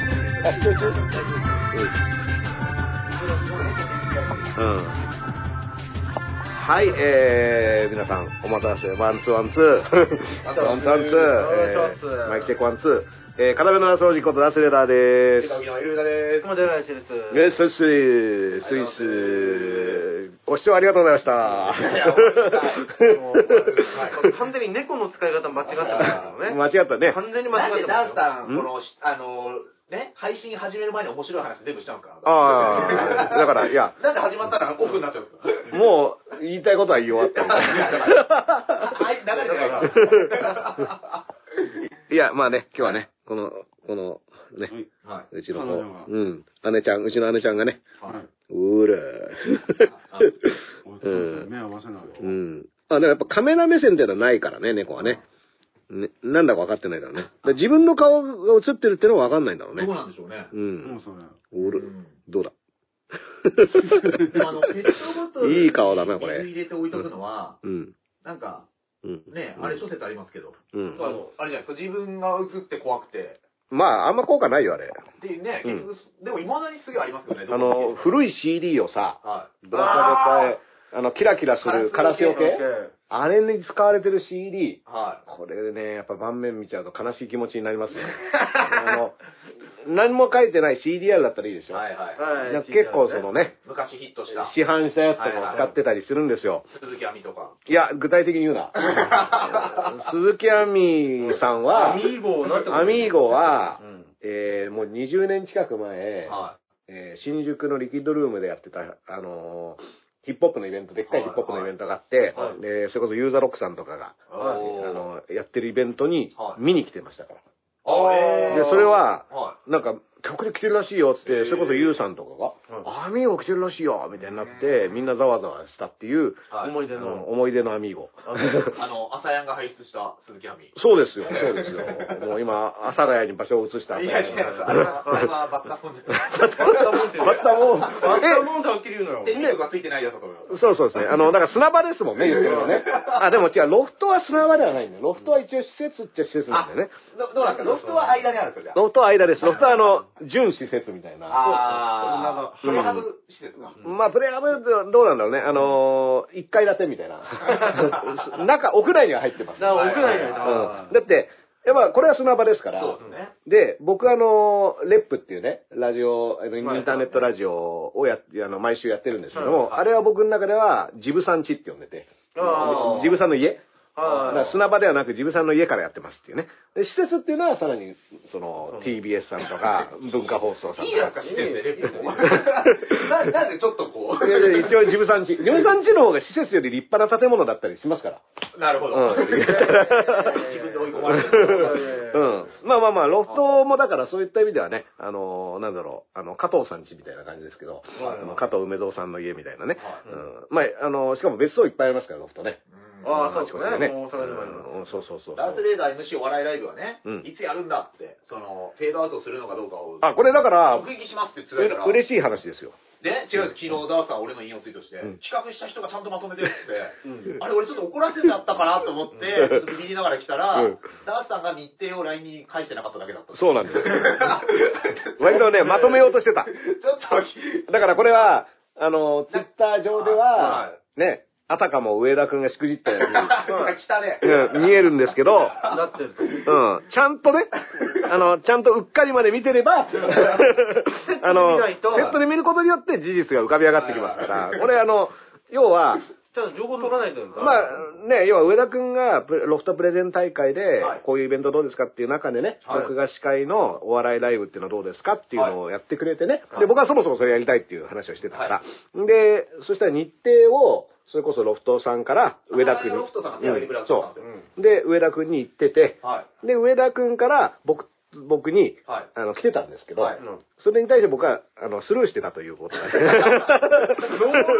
はい、えー、皆さん、お待たせ、ワンツーワンツー。ワンツーワンツー。えーマイクチェックワンツー。えー、片目の掃除ことラスレーダーでーす。のイルダです。もう出ないです。えー、スイス、スイス。ご視聴ありがとうございました。完全に猫の使い方間違ってますよね。間違ったね。完全に間なんで違ってますよ。ダンさん、こんの、あの、ね、配信始める前に面白い話全部したんですかああ、だから、いや、なんで始まったらオフになっちゃうんですか？もう、言いたいことは言い終わった。はい、流れてないから。いや、まあね、今日はね、この、この、ね、はうちの子、彼女がうん、姉ちゃん、うちの姉ちゃんがね、い。うーらおそうそう目合わせないー。うん。あ、だからやっぱカメラ目線っていうのはないからね、猫はね。ねなんだか分かってないからね。だから自分の顔が映ってるっていうのは分かんないんだろうねどう。なんでしょうね。う。もうんそれうるうんどうだ？でもあの、ペットボトルに いい顔だなこれ水入れて置いとくのは、うん。なんか、うん。ね、あれ諸説ありますけど、うん。あの、あれじゃないですか、自分が映って怖くて、まあ、あんま効果ないよ、あれ。っていうね、うん結局、でも未だにすげえありますよね、あの、古い。い CD をさ、はい。ぶら下げて、あの、キラキラするカラスよけ？系あれに使われてる CD、はこれでね、やっぱ盤面見ちゃうと悲しい気持ちになりますよ。あの、何も書いてない CDR だったらいいでしい。ょ。はいはい。結構そのね、昔ヒットした、市販したやつとかを使ってたりするんですよ。鈴木亜美とか。いや、具体的に言うな。鈴木亜美さんはア、ミーゴアミーゴはう、んえーもう20年近く前、はえー新宿のリキッドルームでやってた、あのーヒップホップのイベント、でっかいヒップホップのイベントがあって、はいでそれこそユーザーロックさんとかが、い。あのやってるイベントにはい見に来てましたから。あえーで、それは、はなんか、曲で来てるらしいよっつって、それこそユウさんとかが、アミーゴ来てるらしいよみたいになって、みんなざわざわしたっていう、思い出のの。思い出のアミーゴ。あの、朝やんが輩出した鈴木亜美。そうですよ、そうですよ。もう今、阿佐ヶ谷に場所を移した。いや、違います。あれは、あれはバッタフォ ンじゃない。バッタモンって言うバッタモンバッタモンってはっきり言うのよ。テニスがついてないやつだと思います。そうそうですね。あの、だから砂場ですもんね、言ってるのね。あ、でも違う、ロフトは砂場ではないんだよ。ロフトは一応施設っちゃ施設なんだよね。どどうなんですか？ロフトは間にあるんですかじゃロフトは間です。ロフトはあの、準施設みたいな。あ。あー、うんプレハブ施設が。まあ、プレハブどうなんだろうね。あのー、1階建てみたいな。中、屋内には入ってます。屋内にはうんだって、やっぱこれは砂場ですから。そうですね。で、僕あの、レップっていうね、ラジオ、インターネットラジオをやって、あの、毎週やってるんですけども、はいあれは僕の中では、ジブさん家って呼んでて、ジブさんの家はい。砂場ではなく、ジブさんの家からやってますっていうね。で、施設っていうのはさらに、その、TBS さんとか、文化放送さんとか。いいじゃ ないですか、施設でレピも。ななんでちょっとこいやいや一応ジブさん家。ジブさん家の方が施設より立派な建物だったりしますから。う、なるほど。うん 自分でうん。まあまあまあ、ロフトもだからそういった意味ではね、あのなんだろう、あの、加藤さん家みたいな感じですけど、あの加藤梅蔵さんの家みたいなね。はいうん。まあ、あのしかも別荘いっぱいありますから、ロフトね。ああ、そうでですね。もう大阪にもあります。うんそうそうそうダースレーダー MC お笑いライブはね、うんいつやるんだって、その、フェードアウトするのかどうかを、あ、これだから、直撃しますってつぶやいたら、う嬉しい話ですよ。で、違うんです。昨日ダースさん俺の引用ツイートして、うん企画した人がちゃんとまとめてるってって、あれ俺ちょっと怒らせちゃったかなと思って、ちょっとビビりながら来たら、うんダースさんが日程を LINE に返してなかっただけだった。そうなんです。割とね、まとめようとしてた。ちょっと、だからこれは、あの、ツイッター上ではは、ね、あたかも上田くんがしくじったように、見えるんですけど。うん。ちゃんとね、あの、ちゃんとうっかりまで見てれば、あの、セットで見ることによって事実が浮かび上がってきますから、これあの、要は、ちゃんと情報取らないと。まあね、要は上田くんがロフトプレゼン大会ではい、こういうイベントどうですかっていう中でね、はい。僕が司会のお笑いライブっていうのはどうですかっていうのをやってくれてね、で、僕はそもそもそれやりたいっていう話をしてたから、で、そしたら日程を、それこそロフトさんから上田くんに、ロフトさんが手を挙げてくれたんですよ。そう。で、上田くんに言ってて、はで、上田くんから僕僕に、はい。あの、来てたんですけど、はいそれに対して僕は、あの、スルーしてたということで。ノール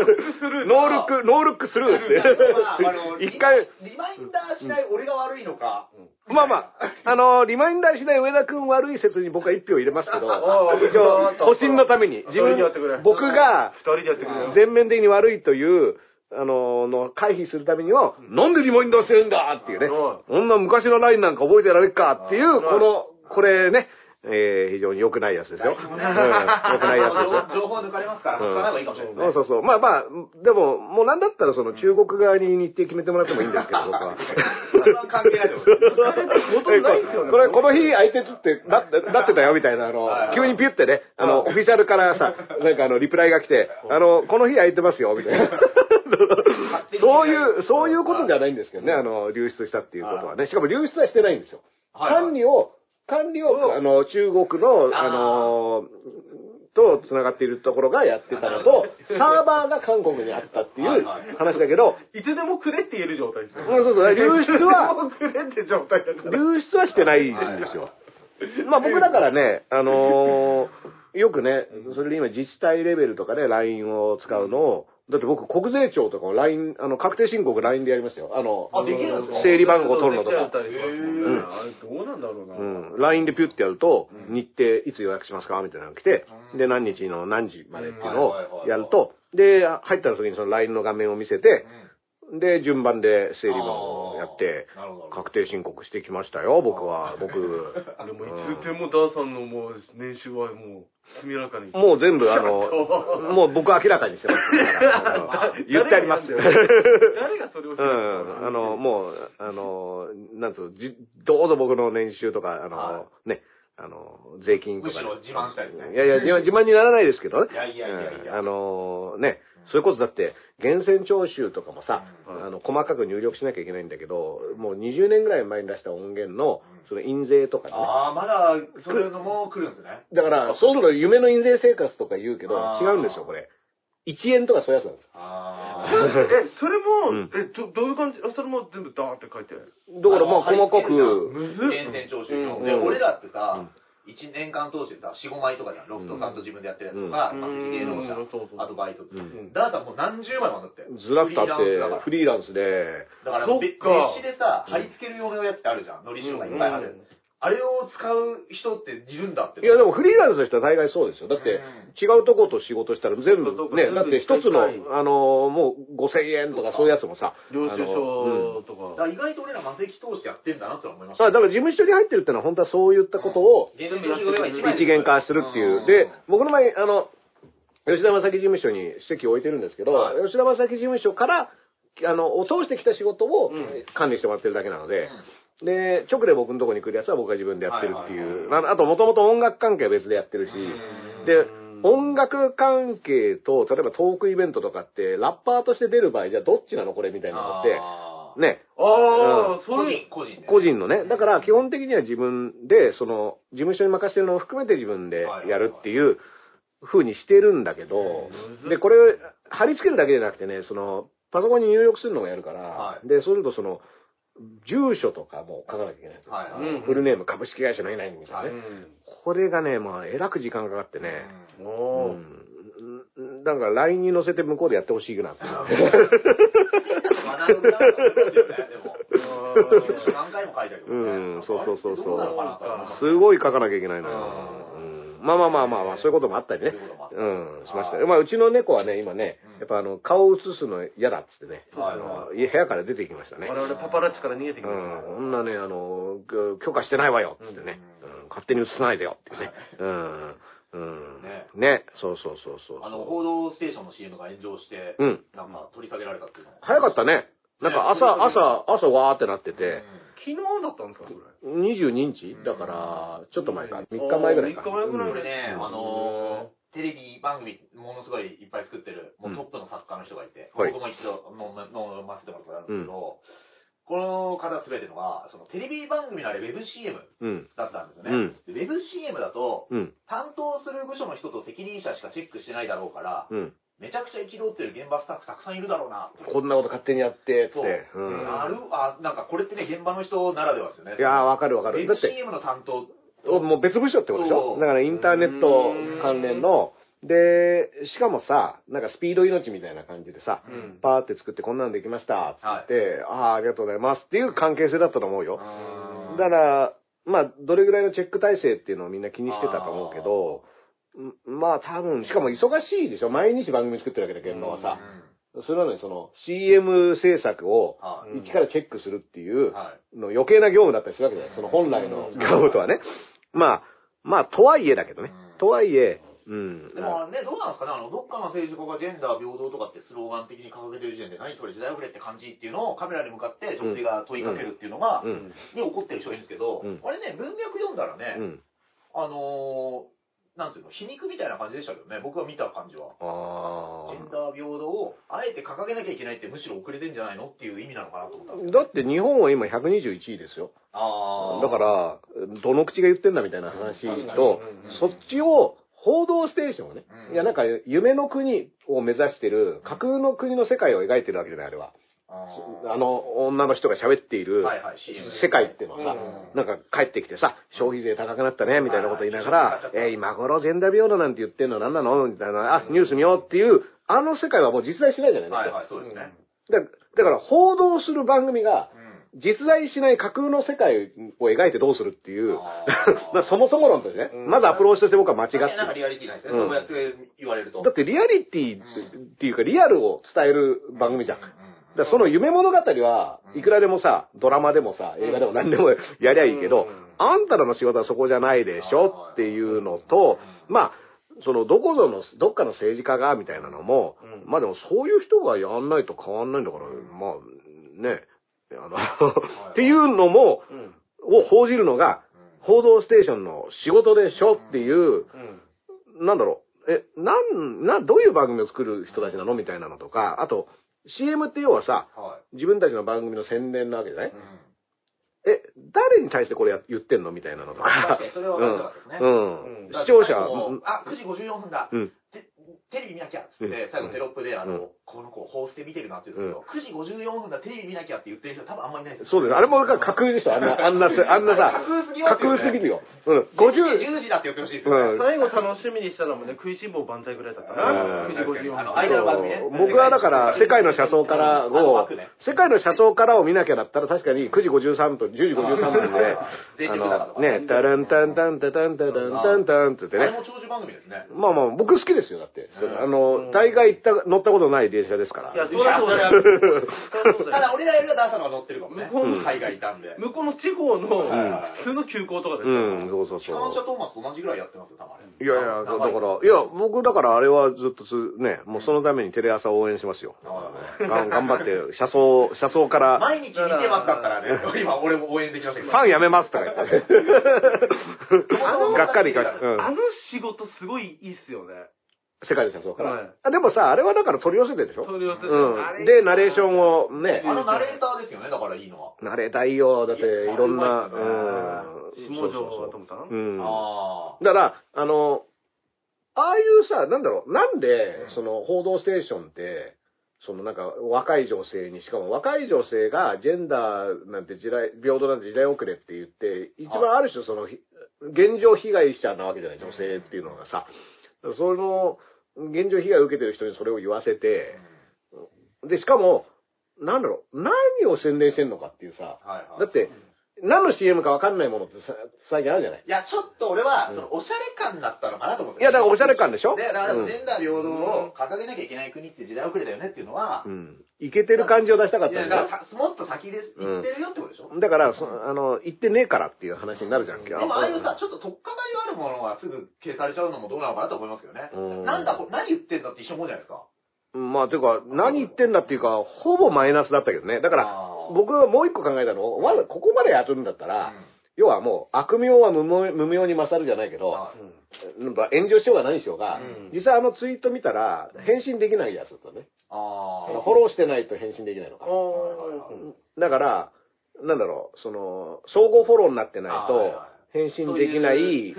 ックスルー。ノールック、ノールックスルーって。まあ、あの、一回、リマインダーしない俺が悪いのか。まあまあ、あの、リマインダーしない上田くん悪い説に僕は一票入れますけど、ああ一応、保身のために、自分二人でやってくれ、僕が二人でやってくれよ。全面的に悪いという、あの、の回避するためには、なんでリマインダーしてるんだっていうね、うん。こんな昔のラインなんか覚えてられっかっていう、うん。この、これね、えー非常に良くないやつですよ。うん良くないやつですよ。情報抜かれますから、うん抜かない方がいいかもしれない。そうそうそう。まあまあ、でも、もうなんだったらその中国側に日程決めてもらってもいいんですけど、僕は。関係ないと思います。ことないですよねこれ、この日空いてつって、ななってたよみたいな、あの急にピュってね、あの、オフィシャルからさ、なんかあの、リプライが来て、あの、この日空いてますよ、みたいな。そういう、そういうことじゃないんですけどね、あの、流出したっていうことはね。しかも流出はしてないんですよ。管理を、管理を、あの、中国の、あの、と繋がっているところがやってたのと、サーバーが韓国にあったっていう話だけど、いつでもくれって言える状態ですよ。うんそうそう、流出は、くれって状態だから。流出はしてないんですよ。まあ僕だからね、あのーよくね、それで今自治体レベルとかで LINE を使うのを、だって僕国税庁とかも LINE、あの、確定申告 LINE でやりましたよ。あの、あできるんですか？整理番号取るのとか。やったりとかんあれどうなんだろうな。うん。LINE でピュッてやると、日程いつ予約しますか？みたいなのが来て、で、何日の何時までっていうのをやると、で、入った時にその LINE の画面を見せて、で、順番で整理番号をやって確定申告してきましたよ、僕は。僕。でもいつでもダーさんのもう年収はもう明らかに。もう全部あの、もう僕明らかにしてます 言ってあります。誰がそれをうん。あの、もう、あの、なんつうどうぞ僕の年収とか、あの、はね、あの、税金とか、むしろ自慢したいですね。いやいや、自慢自慢にならないですけどね。いやいやいやいや。うん。あの、ね、それこそだって、源泉徴収とかもさ、うん。あの、細かく入力しなきゃいけないんだけど、もう20年ぐらい前に出した音源の、その印税とかね。ああ、まだ、そういうのも来るんですね。だから、そう。すると夢の印税生活とか言うけど、違うんですよ、これ。1円とかそういうやつなんです。あえ、それうん。も、え、どどういう感じ？あ、それも全部ダーって書いて。だからまあ細かく、むずっ源泉徴収の。うん。で、俺らってさうん、1年間通してさ、4、5枚とかじゃん。ロフトさんと自分でやってるやつとか、うん。まあ、芸能者うん。そうそう、あとバイトって。う。ん。ダーさんもう何十枚もあって。ずらっとあって、フリーランスリーランスで、だから、別紙でさ、貼り付ける用のやつってあるじゃん。のり塩がいっぱい貼る。あれを使う人っているんだって。いやでもフリーランスの人は大概そうですよ。だってうん。違うとこと仕事したら全部ね、だって一つのあの、もう5000円とかそういうやつもさ、領収書とか。意外と俺ら魔石通してやってんだなって思いました。あだから事務所に入ってるってのは本当はそういったことを一元化するっていう。で、僕の前、あの、吉田正樹事務所に席を置いてるんですけど、はい。吉田正樹事務所から、あの、を通してきた仕事をうん。管理してもらってるだけなので、で、直で僕のとこに来るやつは僕が自分でやってるっていう。ああと、もともと音楽関係は別でやってるし、で、音楽関係と、例えばトークイベントとかって、ラッパーとして出る場合、じゃあどっちなのこれみたいなのって、ね、ああ、個そういう人、。個人で。個人のね。だから基本的には自分で、その、事務所に任せてるのを含めて自分でやるっていう風にしてるんだけど、で、これ、貼り付けるだけじゃなくてね、その、パソコンに入力するのをやるから、はい。で、そうするとその、住所とかも書かなきゃいけないんですよ。はいフルネーム株式会社のいないみたいなね。はいこれがね、まあ、えらく時間かかってね、うん。だから LINE に載せて向こうでやってほしいなって。何回も書いてあるけう。ん、そうそうそうそう。すごい書かなきゃいけないのよ。まあまあまあまあまあ、そういうこともあったりねそうん、しましたよ。まあ、うちの猫はね、今ねうん、やっぱあの、顔を映すの嫌だっつってね、はいあの部屋から出てきましたね。我々パパラッチから逃げてきうました。ん、こんなね、あの、ぐ許可してないわよっつってね、うん勝手に映さないでよってね。うん。うん。ねね。そうそうそうそう。あの、報道ステーションの CM が炎上して、うん。なんか取り下げられたっていうの早かったね。なんか朝、ね朝、朝わーってなってて、昨日だったんですか、それ。22日？だから、ちょっと前か。3日前ぐらいか。3日前ぐらいこれね、うんあのー、テレビ番組、ものすごいいっぱい作ってる、もうトップの作家の人がいて、はい僕も一度飲ま飲ませてもらったことあるんですけど、この方すべてのが、そのテレビ番組のあれ、ウェブ CM うん。だったんですよね。うんでウェブ CM だと、うん。担当する部署の人と責任者しかチェックしてないだろうから、うん。めちゃくちゃ憤ってる現場スタッフたくさんいるだろうな。こんなこと勝手にやって、つっそう。ん。あるあ、なんかこれってね、現場の人ならではですよね。いやー、わかるわかる。だって、CM の担当もう別部署ってことでしそうょだからインターネット関連の、で、しかもさ、なんかスピード命みたいな感じでさ、うんパーって作ってこんなのできました、つって、ああ、ありがとうございますっていう関係性だったと思うよ。うんだから、まあ、どれぐらいのチェック体制っていうのをみんな気にしてたと思うけど、んまあ多分、しかも忙しいでしょ？毎日番組作ってるわけだけど、はさ。それなのにその CM 制作をはい一からチェックするっていうはいの余計な業務だったりするわけじゃないその本来の業務とはね。まあ、まあ、とはいえだけどねうん。とはいえ、うん。でもね、どうなんですかね、あの、どっかの政治家がジェンダー平等とかってスローガン的に掲げてる時点で、何それ時代遅れって感じっていうのをカメラに向かって女性が問いかけるっていうのが、うん。に怒ってる人がいるんですけど、うんあれね、文脈読んだらね、うん。あのー、なんていうの、皮肉みたいな感じでしたけどね、僕が見た感じは。あジェンダー平等をあえて掲げなきゃいけないってむしろ遅れてんじゃないのっていう意味なのかなと思ったんですあ。だって日本は今121位ですよ。あーだから、どの口が言ってんだみたいな話とうん、そっちを、報道ステーションをね、うんいやなんか夢の国を目指してる、架空の国の世界を描いてるわけじゃない、あれは。ああの女の人が喋っている世界っていうのはさ、うん。なんか帰ってきてさ、消費税高くなったね、みたいなこと言いながらえー今頃ジェンダー平等なんて言ってんの何なの？みたいな、あ、ニュース見ようっていう、あの世界はもう実在しないじゃないですか。はいはい、そうですね。だだから報道する番組が、うん。実在しない架空の世界を描いてどうするっていう そもそも論としてね、うん。まずアプローチとして僕は間違ってなんかる。リアリティないですね、うん。そうやって言われると。だってリアリティっていうかリアルを伝える番組じゃん。だその夢物語はいくらでもさ、ドラマでもさ、映画でも何でもやりゃいいけど、あんたらの仕事はそこじゃないでしょっていうのと、まあ、そのどこぞの、どっかの政治家がみたいなのも、うん。まあでもそういう人がやんないと変わんないんだから、まあね、あの、っていうのも、うん。を報じるのが、報道ステーションの仕事でしょっていう、うん。なんだろう、え、なん、な、どういう番組を作る人たちなのみたいなのとか、あと、CM って要はさ、はい。自分たちの番組の宣伝なわけじゃない？うんえ、誰に対してこれや言ってんの？みたいなのとか確かに、それは分かったですね。うん。だから視聴者、あ、9時54分だ。うん。てテレビ見なきゃっつっうんて、最後テロップで、あうんの、この子、ホースで見てるなって言うんですけど、9時54分だ、テレビ見なきゃって言ってる人多分あんまりいないですよ。そうです。あれもだから架空でしょ。あんな、あんなせ、あんなさ、架空すぎるよ。うん。10 50、時、10時だって言ってほしいですよね。うん最後楽しみにしたのもね、食いしん坊万歳ぐらいだったな。うん9時54あの分。間の番組ね僕はだから、世界の車窓からを世界の車窓からを見なきゃだったら確かに9時53分、10時53分で、全あ力だとかの、ね、タランタンタンタタンタタンタンタンって言ってね。あれも長寿番組ですね。まあまあ、僕好きですよ、だって。うんあの、大概行った、乗ったことない電車ですから。いや、そりゃそうだ ただ、俺らよりはダーサのが乗ってるかもね。向こううん海外いたんで。向こうの地方のん普通の休校とかですうよ。ん、そうそうそう。トーマスと同じぐらいやってますよ、たまに。いやいや、だから、いや、僕だからあれはずっとつ、ね、もうそのためにテレ朝応援しますよ。あがん頑張って、車窓、車窓から、毎日見てますだったらね、今俺も応援できましたけど。ファンやめますとか言って。がっかりか、うん。あの仕事すごいいいっすよね。世界の車窓から。はいあでもさ、あれはだから取り寄せてるでしょ？取り寄せてうん。で、ナレーションをね、あのナレーターですよね、だからいいのは。ナレーターいいよ。だって、いろんな、うん。下條ともさんうん。あだから、あの、ああいうさ、なんだろう、なんで、その、報道ステーションって、そのなんか若い女性に、しかも若い女性がジェンダーなんて時代、平等なんて時代遅れって言って、一番ある種その、ひ現状被害者なわけじゃない、女性っていうのがさ。その、現状被害を受けてる人にそれを言わせて、で、しかも、なんだろう、何を宣伝してんのかっていうさ、はいはい。だって、何の CM かわかんないものってさ最近あるじゃない？いや、ちょっと俺は、うんその、おしゃれ感だったのかなと思って。いやだからおしゃれ感でしょ？で、だから、うんジェンダー平等を掲げなきゃいけない国って時代遅れだよねっていうのはう、ん。いけてる感じを出したかっいや、たんだよだからさもっと先です、言ってるよってことでしょ？だから、そあの、言ってねえからっていう話になるじゃんけ。でもああいうさ、ちょっと取っかかりあるものがすぐ消されちゃうのもどうなのかなと思いますけどね。うんなんだこれ、何言ってんだって一緒思うじゃないですか。まあ、ていうか、何言ってんだっていうか、ほぼマイナスだったけどね。だから僕はもう一個考えたの、わざここまでやるんだったら、要はもう、悪名は無名無名に勝るじゃないけど、はなん。か炎上しようが何しようが、うん。実際あのツイート見たら、返信できないやつだったね。フォローしてないと返信できないのか。だから、なんだろう、その、相互フォローになってないと返信できない。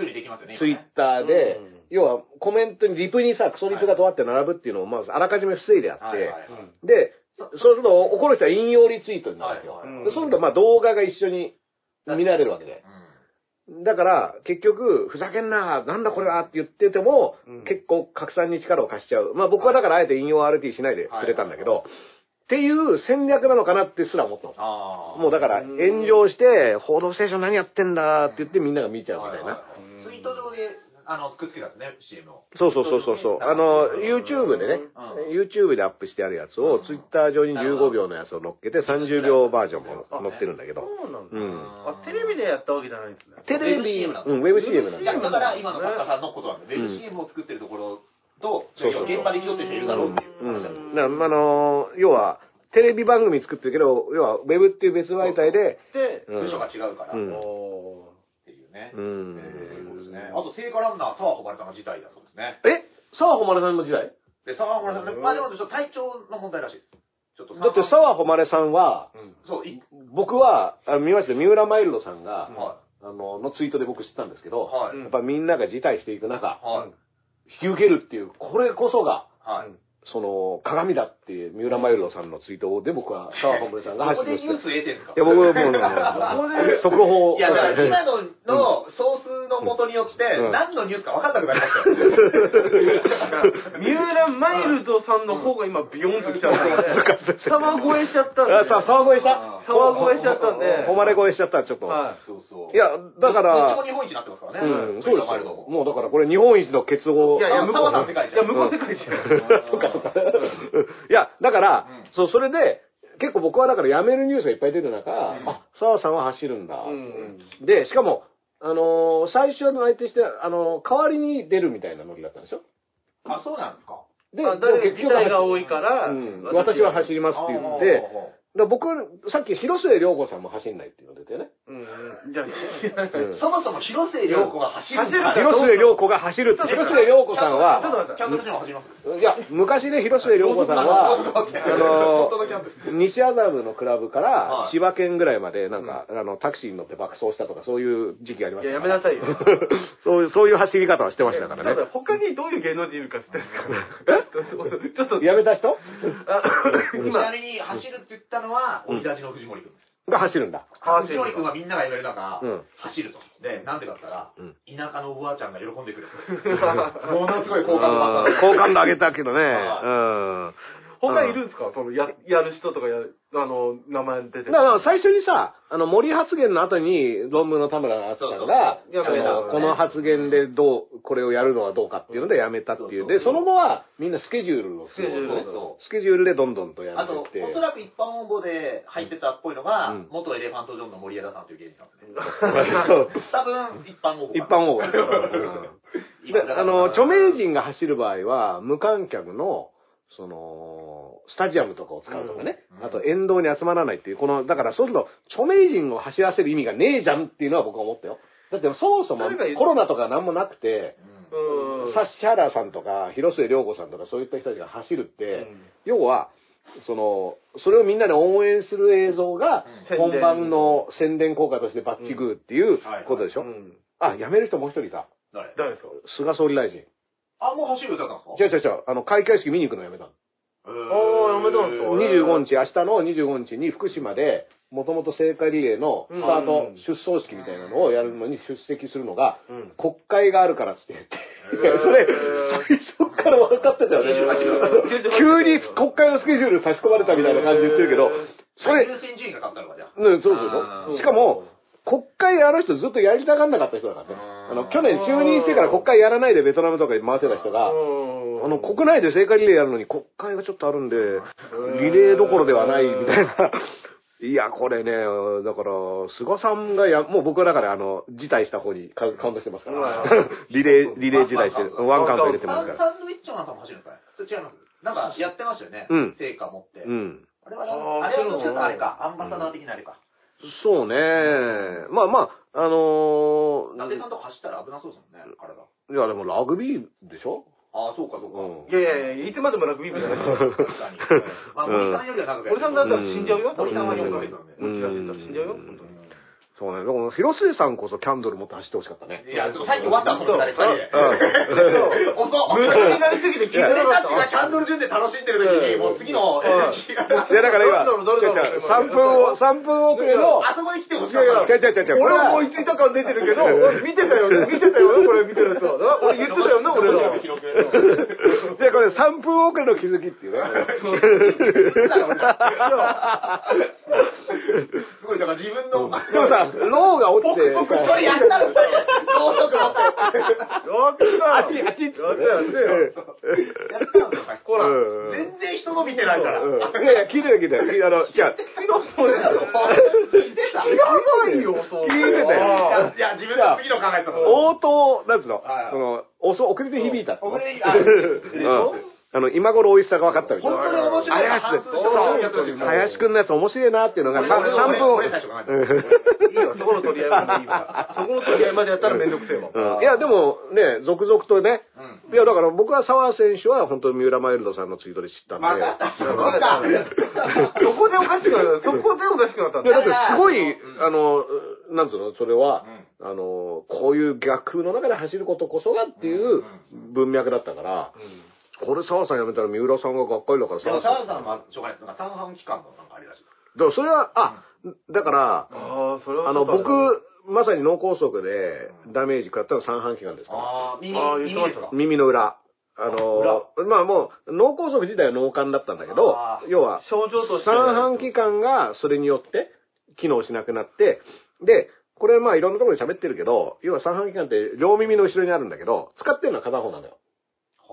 ツイッターでうん、要はコメントにリプにさ、クソリプがとあって並ぶっていうのをまずあらかじめ防いであってはいはい、はいで、そうすると怒る人は引用リツイートになるわけよはいはい。でそうするとまあ動画が一緒に見られるわけで。だから、結局、ふざけんな、なんだこれはって言ってても、うん結構拡散に力を貸しちゃう。まあ僕はだからあえて引用 RT しないでくれたんだけど、っていう戦略なのかなってすら思った。もうだから炎上して、報道ステーション何やってんだって言ってみんなが見ちゃうみたいな。ツイート上で、あの、くっつけたんですね、CM を。そうそうそうそうそう。あの、YouTube でね、う YouTube でアップしてあるやつを、Twitter 上に15秒のやつを乗っけて30秒バージョンも載ってるんだけど。そうなんだ。うん。あ、テレビでやったわけじゃないんですね。テレビ、ウェブ CM なんだうん、ウェブ CM なんだだから今の作家さんのことなんで、うんウェブ CM を作ってるところと、現場で気取ってる人いるだろうっていううん。話なんであの、要は、テレビ番組作ってるけど、要は、ウェブっていう別媒体で、で、うん部署が違うから、っうんおていうね。うんね。あと、聖火ランナー、沢穂丸さんが辞退だそうですね。え？沢穂丸さんの時代？で、沢穂丸さんね、まあでもちょっと体調の問題らしいです。ちょっとだって沢穂丸さんは、そう、い僕は、あ見ました、三浦マイルドさんが、はあの、のツイートで僕知ったんですけど、はい。やっぱみんなが辞退していく中、はい。引き受けるっていう、これこそが、はい。その、鏡だっていう、三浦マイルドさんのツイートで僕は、沢穂丸さんがここ発信して。でニュース得てんすか？いや、僕はもう、速報。いや、だから今ののソースの元によってうん、何のニュースか分かんなくなりましたよ。三浦マイルドさんの方が今ビヨンと来ちゃったんで、沢越えしちゃったん。で。あさ、沢越えした沢越えしちゃったんで。誉れ越えしちゃった、ちょっと。はいそうそう。いや、だからどっちも、日本一になってますからね。うん、そうですよ。もうだからこれ日本一の結合。いやいや、向こう澤さん世界一いや、向こう世界一。そっかそっか。いや、だから、そう、それで、結構僕はだから辞めるニュースがいっぱい出る中、あ、澤さんは走るんだ。で、しかも、あの最初の相手して、あの代わりに出るみたいなノリだったんでしょあ、そうなんですか。で、あ誰でも自体が多いから私は走りますって言って、だ僕、さっき広末涼子さんも走んないっていうの出てね。うんうん。じゃあ、うん。そもそも広末涼子が走る。広末涼子が走るって、広末涼子さんは、と待って。キャンプ地にも走ります。いや、昔ね、広末涼子さんは、あの西麻布のクラブかはい。ら千葉県ぐらいまで、なんか、あの、タクシーに乗って爆走したとか、そういう時期ありまいや、した。やめなさいよ。そういう、そういう走り方はしてましたからね。他にどういう芸能人いるか知ってるんですか？ちょっと、やめた人？あちな今、みに走るって言ったのは、うん追い出しの藤森君です。が走るんだ。藤森君はみんなが言われる中、うん走ると。で、なんでかって言ったら、うん田舎のおばあちゃんが喜んでくれる。ものすごい好感度だったんで。好感度上げたけどね。はうん。他いるんですか？その、や、やる人とかや、あの、名前出てる。だから最初にさ、あの森発言の後に論文の田村敦さんが、そうそうあのこの発言でどう、これをやるのはどうかっていうのでやめたっていう。で、その後はみんなスケジュールをスケジュールそうそスケジュールでどんどんとやあと、めてって。おそらく一般応募で入ってたっぽいのが、うん元エレファントジョンの森枝さんという芸人さんですね。多分、一般応募。一般応募。で、あの、著名人が走る場合は、無観客の、その、スタジアムとかを使うとかね、うんあと沿道に集まらないっていう、この、だからそうすると、著名人を走らせる意味がねえじゃんっていうのは僕は思ったよ。だってそもそもコロナとかなんもなくて。サッシャラさんとか、広末涼子さんとかそういった人たちが走るって、うん。要は、その、それをみんなで応援する映像がうん。本番の宣伝効果としてバッチグーっていうはい。ことでしょ、うん。あ、辞める人もう一人いた。誰？誰ですか？菅総理大臣。あ、もう走る歌たんですか？違う違う違う、あの、開会式見に行くのやめたの。ああーやめたんですか25日、明日の25日に福島で、もともと聖火リレーのスタート、うん出走式みたいなのをやるのに出席するのが、うん国会があるからっつって言って。へーそれ、最初から分かってたよね。28急に国会のスケジュール差し込まれたみたいな感じで言ってるけど、それ、優先順位が勝ったのか、じゃあ。うそうそう。しかも、国会あの人ずっとやりたがんなかった人だからね。あの、去年就任してから国会やらないでベトナムとかに回ってた人が、あの、国内で聖火リレーやるのに国会がちょっとあるんで、リレーどころではないみたいな。いや、これね、だから、菅さんがや、もう僕はだから、あの、辞退した方にカウントしてますから。リレー、リレー辞退してる。ワンカウント入れてますから。サンドウィッチマンさんも走るんですかねそれ違いますなんかやってましたよね。うん成果持って。うん。あれは、あれはどっちかというとあれか、アンバサダー的なあれか。そうね。まあまあ、あの伊達さんとか走ったら危なそうですもんね、体。いやでもラグビーでしょ？ああ、そうかそうか。うんいやいやいや、いつまでもラグビー部じゃないですよ。確かに。まあ、森さんよりは長くや森さんだったら死んじゃうよ。森さんは4ヶ月なんで。うん森さんだったら死んじゃうよ。本当に。そうね。でも、広末さんこそキャンドル持って走ってほしかったね。いや、でもさっき終わったの、その二人で。うん。遅っ無駄になりすぎてキャンドル順で楽しん。でる時に、もう次の、いや、だから今、誰だろう誰だろう違う違う3分を、3分遅れの、あそこに来てほしいやいや、かった違う違う違う違う、これ俺はは思いついた感出てるけど、俺見てたよね、見てたよね、これ見てるやつはな。俺言ってたよね、俺ら。記録。で、これ3分遅れの気づきっていうね。すごい、だから自分の、でもさ、ローが落ちて、僕、それやったの、二人で。ろ。うそく持って。やったあっち、あっちっつってやったほら、うん全然人の見てないから。うんいやいや、聞いてる聞いてる。あの、じゃあ、聞いてた知らないよ、そう。聞いてたよいや、自分の次の考えたの。応答、なんつうのはい、その、遅遅れて響いたって遅れてあうんあの、今頃美味しさが分かったみたいな。本当に面白い。林くんのやつ面白いなっていうのが俺 3, 俺3分いいわ、そこの取り合いまでいいわ。そこの取り合いまでやったらめんどくせえわ。うん。いや、でもね、続々とね、ういや、だから僕は澤選手は本当に三浦マイルドさんのツイートで知ったんで。分かった、そこか。そこでおかしくなった。そこでおかしくなった。んいや、だ。だってすごい、うん。あの、なんつうの、それは、あの、こういう逆風の中で走ることこそがっていう文脈だったから、これ澤さん辞めたら三浦さんががっかりだからでも、澤澤さんはしょうがないです。なんか三半期間のなんかありらしい。だからそれは、あ、だから、ああ、それは。あの、僕、まさに脳梗塞でダメージ食らったのは三半規管ですか？ら。ああ、耳、耳ですか？耳の裏。あのまあもう、脳梗塞自体は脳幹だったんだけど要は、症状として。三半規管がそれによって機能しなくなって、で、これまあいろんなところで喋ってるけど、要は三半規管って両耳の後ろにあるんだけど、使ってるのは片方なのよ。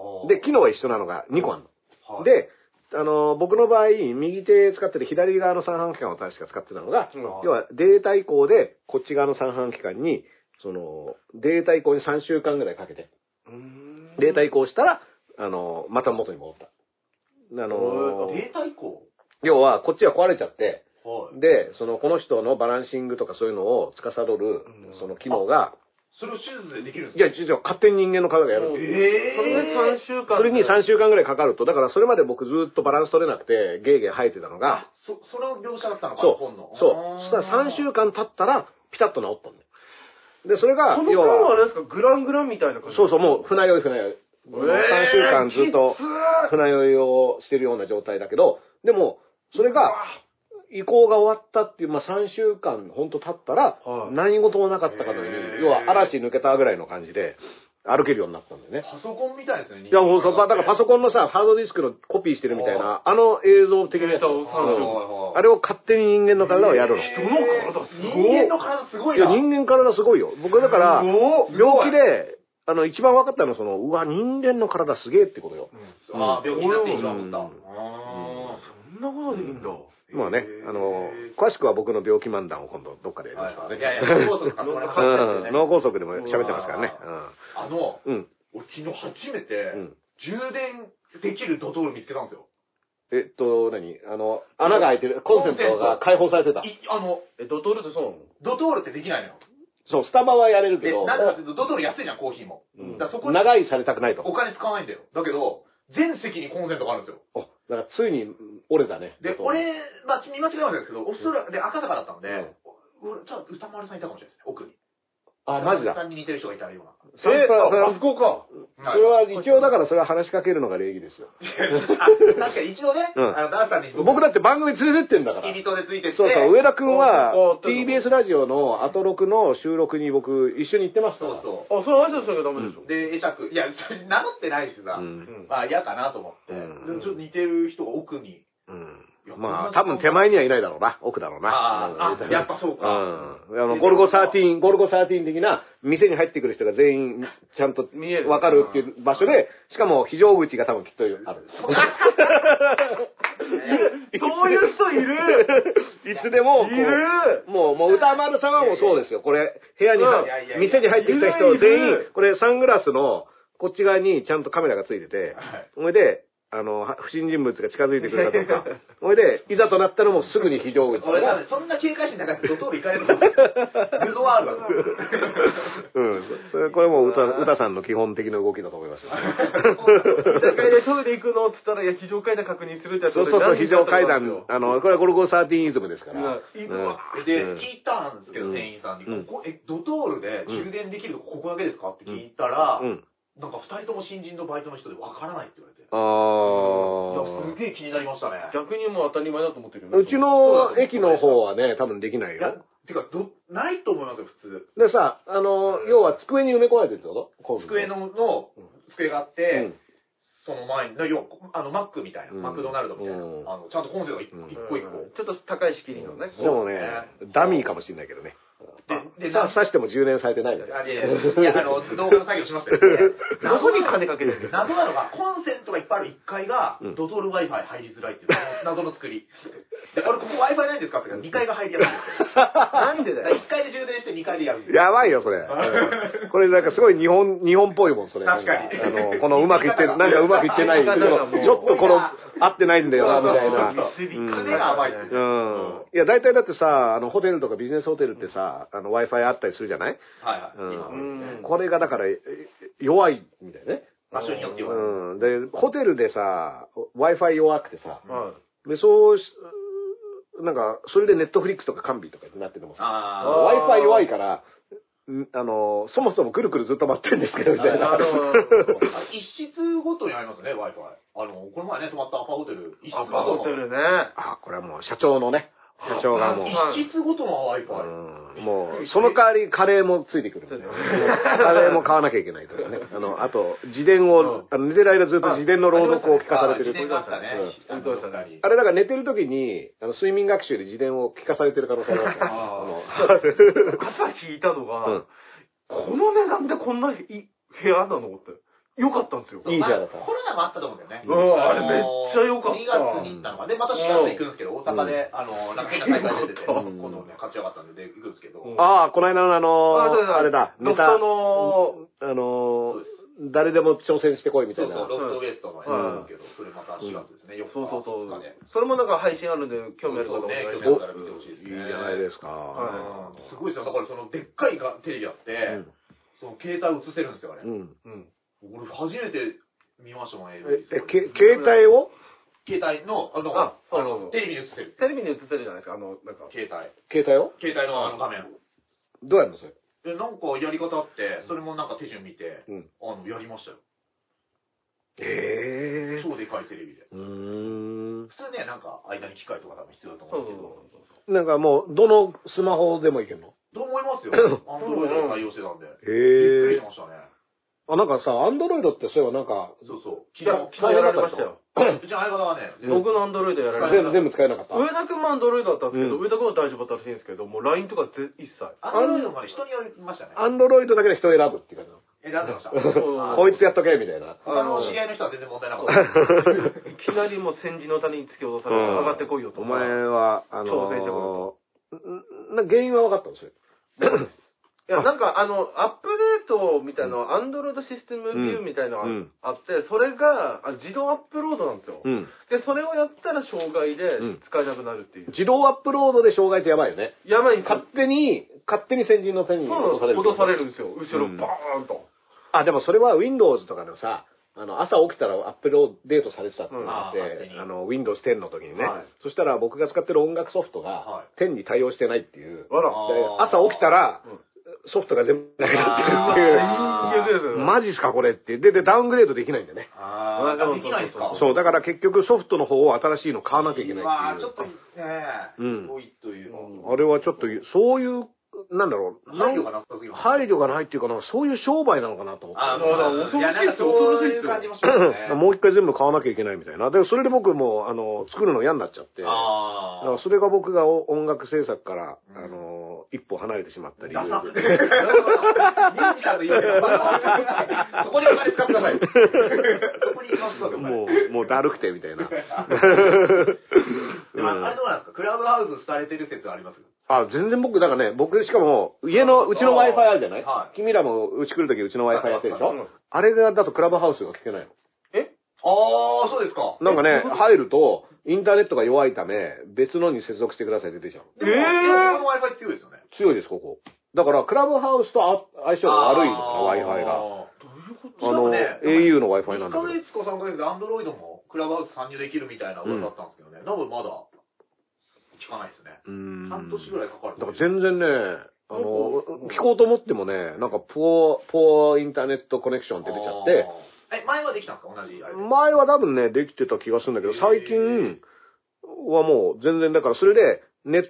はあで、機能は一緒なのが2個あるの。はいで、あの、僕の場合、右手使ってる左側の三半規管を確か使ってたのが、うん要はデータ移行で、こっち側の三半規管に、その、データ移行に3週間ぐらいかけて。データ移行したら、あの、また元に戻った。あの、データ移行？要は、こっちが壊れちゃって、はい。で、その、この人のバランシングとかそういうのを司る、その機能が、それを手術でできるんですいや、実は勝手に人間の体がやる。えそれで3週間。それに3週間ぐらいかかると、だからそれまで僕ずっとバランス取れなくて、ゲーゲー生えてたのが、そ、その描写だったのか、そう本の。、そう。そしたら3週間経ったら、ピタッと治ったんだよ。で、それが、その要は、間はあれですか、グラングランみたいな感じ？そうそう、もう船酔い船酔い。えー3週間ずっと船酔いをしてるような状態だけど、でも、それが、移行が終わったっていう、まあ3週間ほんと経ったらは、い何事もなかったかのように、要は嵐抜けたぐらいの感じで、歩けるようになったんだよね。パソコンみたいですね。いや、もうそ、だからパソコンのさ、ハードディスクのコピーしてるみたいな、あの映像的なやつ。あれを勝手に人間の体をやるの。人の体す人ごい。間の体すごいいや、な。人間体すごいよ。僕だから、病気で、あの、一番分かったのは、その、うわ、人間の体すげえってことよ。ああ、病気になって一番思った。うんあそんなことでいいんだ。まあね、あの、詳しくは僕の病気漫談を今度どっかでやりーますからね。はいやいや、脳梗塞か、脳梗塞でも喋ってますからね。あの、うん。昨日初めてうん、充電できるドトール見つけたんですよ。えっと、何？あの、穴が開いてる、コンセントが開放されてた。いあの、え、ドトールってそうなのドトールってできないのよ。そう、スタバはやれるけで、ど、なんでかっていうと、ドトール安いじゃん、コーヒーも。うんだからそこに長居されたくないと。お金使わないんだよ。だけど、全席にコンセントがあるんですよ。おだからついに折れたね。で、俺、まあ、見間違いはないですけど、おそらく、で、赤坂だったので、うん俺、ちょっと歌丸さんいたかもしれないですね、奥に。あ、マジださんに似てる人がいたような。え、パああそこか。それは一応だからそれは話しかけるのが礼儀ですよ。あ確かに一度ね、うんあの、ダンスさんに僕だって番組連れてってんだから。付き人でついてそうそう、上田くんは TBS ラジオのアトロクの収録に僕一緒に行ってました。そうそあ、それ挨拶しなきゃダメでしょう。。で、会釈、いや、それ名乗ってないしさ、うんまあ嫌かなと思って、ちょっと似てる人が奥に。うんいやまあ、多分手前にはいないだろうな。奥だろうな。ああやっぱそうか。うん。あの、ゴルゴ13、ゴルゴ13的な、店に入ってくる人が全員、ちゃんと見える。わかるっていう場所で、しかも非常口が多分きっとある。そういう人いる。いつでもいる。もう、もう歌丸さんはもうそうですよ。これ、部屋に店に入ってきた人全員、これサングラスのこっち側にちゃんとカメラがついてて、はい。それで、あの、は不審人物が近づいてくるかどうか。ほいで、いざとなったらもうすぐに非常口俺そんな警戒心高いとドトール行かれると思う。ルドワールだうん。それ、これもう歌、歌さんの基本的な動きだと思いますよ。居酒屋でトイレ行くのっつったら、いや、非常階段確認するってやつそうそうそう、非常階段、あの、これはゴルゴ13イズムですから。うん。で、うん。聞いたんですけど、うん。店員さんに、うん。ここ、え、ドトールで充電できるとこここだけですか？って聞いたら、うん。なんか二人とも新人のバイトの人でわからないって言われて。あいや、すげえ気になりましたね。逆にもう当たり前だと思ってる。うちの駅の方はね、多分できないいやよ。、てか、ど、ないと思いますよ、普通。でさ、あの、要は机に埋め込まれてるってこと？机の、の、机があって、うんその前に、だ要はあの、マックみたいな、うんマクドナルドみたいな、うんあの、ちゃんとコンセントが一個一個。ちょっと高い仕切りのね。でもね、ダミーかもしれないけどね。で、で、さな刺しても充電されてないみたいな。あいやいやいや、あの、動画の作業しましたよ。でどこに金かけてる謎なのが、コンセントがいっぱいある1階がうん、ドトール Wi-Fi 入りづらいっていう、謎の作り。で、俺ここ Wi-Fi ないんですかって言ったら2階が入りやすいんですよ。なんでだよ。1階で充電して2階でやる。やばいよ、それ。うんこれなんかすごい日本、日本っぽいもん、それ。確かになんあの、このうまくいってる、なんかうまくいってない、ちょっとこの、合ってないんだよな、みたいな。うん。いや、大体だってさ、あの、ホテルとかビジネスホテルってさ、あの、Wi-Fi あったりするじゃない？はいはい。うん。これがだから、え弱いみたいね。場所によっては。うん。で、ホテルでさ、Wi-Fi 弱くてさ、はで、そうし、なんか、それでネットフリックスとか完備とかになっててもさ、あ Wi-Fi 弱いから、んあの、そもそもくるくるずっと待ってるんですけど、みたいな。なるほど。あ 一室ごとにありますね、Wi-Fi。あの、この前ね、泊まったアパホテル、一室アパごとの。ホテルね。あ、これはもう社長のね、社長がもう、一室ごとの Wi-Fi。うん。もう、その代わりカレーもついてくる。カレーも買わなきゃいけないとかね。あの、あと、自伝を、あの寝てる間ずっと自伝の朗読を聞かされてるあれだから寝てる時に、あの睡眠学習で自伝を聞かされてる可能性があるから。ああの 朝聞いたのが、うん。この値段でこんない部屋なのって。よかったんですよ。いいじゃんコロナもあったと思うんだよね。うんあれめっちゃ良かった2月に行ったのが。で、また4月行くんですけど、大阪で、あの、なんか変な大会出てて、うん今度ね、勝ち上がったんで、で行くんですけど、うんああ、この間のあのあそうですあれだ、ネタ、の、あの誰でも挑戦してこいみたいうな。そそう、ロフトウエストのやつなんですけど、それまた4月ですね、4日。そうそうそう2日で。。それもなんか配信あるんで、興味ある方お願いしそうね。興味ある方見てほしいですいいねじゃないですか。はすごいですよ。だからその、でっかいがテレビあって、うんその携帯映せるんですよ、あれ。うん。うん。俺初めて見ましたもん、え AV。、えけ携帯を？携帯の、あの、あそうあそうそうのテレビに映せる。テレビに映せるじゃないですか、あの、なんか。携帯。携帯を？携帯のあの画面。どうやるのそれ？で、なんかやり方あって、それもなんか手順見て、うんあの、やりましたよ。ええ超でかいテレビで。うーん。普通ね、なんか間に機械とか多分必要だと思そううんですけど。そう。なんかもう、どのスマホでもいけるの？と思いますよ。アンドロイドを対応してたんで。びっくりしましたね。あ、なんかさ、アンドロイドってそういえばなんか、そうそう。いや、昨日やられましたよ。うちの相方はね、僕のアンドロイドやられました。全部、全部使えなかった。上田君もアンドロイドだったんですけど、うん上田君は大丈夫だったらしいんですけど、もう LINE とかぜ一切。アンドロイドまで人によりましたね。アンドロイドだけで人を選ぶっていうか選んでました。うんこいつやっとけ、みたいな。他の知り合いの人は全然問題なかった。いきなりもう戦時の谷に突き落とされて、上がってこいよと。お前は、あの挑戦者こんな原因は分かったんですよ。いや、なんかあの、アップデートみたいな、アンドロイドシステムビューみたいなのうんがあって、それがあ自動アップロードなんですよ。うん。で、それをやったら障害でうん使えなくなるっていう。自動アップロードで障害ってやばいよね。やばいんですよ勝。手に、勝手に先人の手に落とされる。脅されるんですよ。後ろうんバーンと。あ、でもそれは Windows とかのさ、あの、朝起きたらアップデートされてたっていうのがあって、うんあの、Windows 10の時にね、はいそしたら僕が使ってる音楽ソフトがは10に対応してないっていう。あら。であー朝起きたら、うんソフトが全部なくなってるっていう。マジっすかこれって。で、で、ダウングレードできないんだよね。ああ、できないですか？そう、だから結局ソフトの方を新しいの買わなきゃいけないまあ、っていう。ちょっとね、うん遠いというの。あれはちょっと、そういう、なんだろう。配慮がなさすぎます。配慮がないっていうかな、そういう商売なのかなと思って。あだから恐ろしいいや、なんかそういう感じもしますね。もう一回全部買わなきゃいけないみたいな。で、それで僕も、あの、作るの嫌になっちゃって。だかあらそれが僕が音楽制作から、あの、一歩離れてしまった理由ダサ。ミュで。ージシャンの言うそこにお金使ってください。そこに行きますもう、もうだるくて、みたいな。でもあれどうなんですか？クラウドハウスされてる説あります？あ、全然僕、だからね、僕、しかも、家の、うちの Wi-Fi あるじゃない？はい君らもうち来るときうちの Wi-Fi やってるでしょ？うんあれが、だとクラブハウスが聞けないの。え？ああ、そうですか。なんかね、入ると、インターネットが弱いため、別のに接続してください出てきちゃう。でも、えここの Wi-Fi 強いですよね。強いです、ここ。だから、クラブハウスとあ相性が悪いのかな、Wi-Fi が。ああの、au の Wi-Fi なん1だけど。ヶ月か3ヶ月で Android もクラブハウス参入できるみたいな噂だったんですけどね。多分まだ、聞かないですね。半年ぐらいかかる。だから全然ね、あの、聞こうと思ってもね、なんか、ポー、ポーインターネットコネクションって出ちゃって。え、前はできたんですか？同じあれで。前は多分ね、できてた気がするんだけど、最近はもう全然、だからそれで、ネ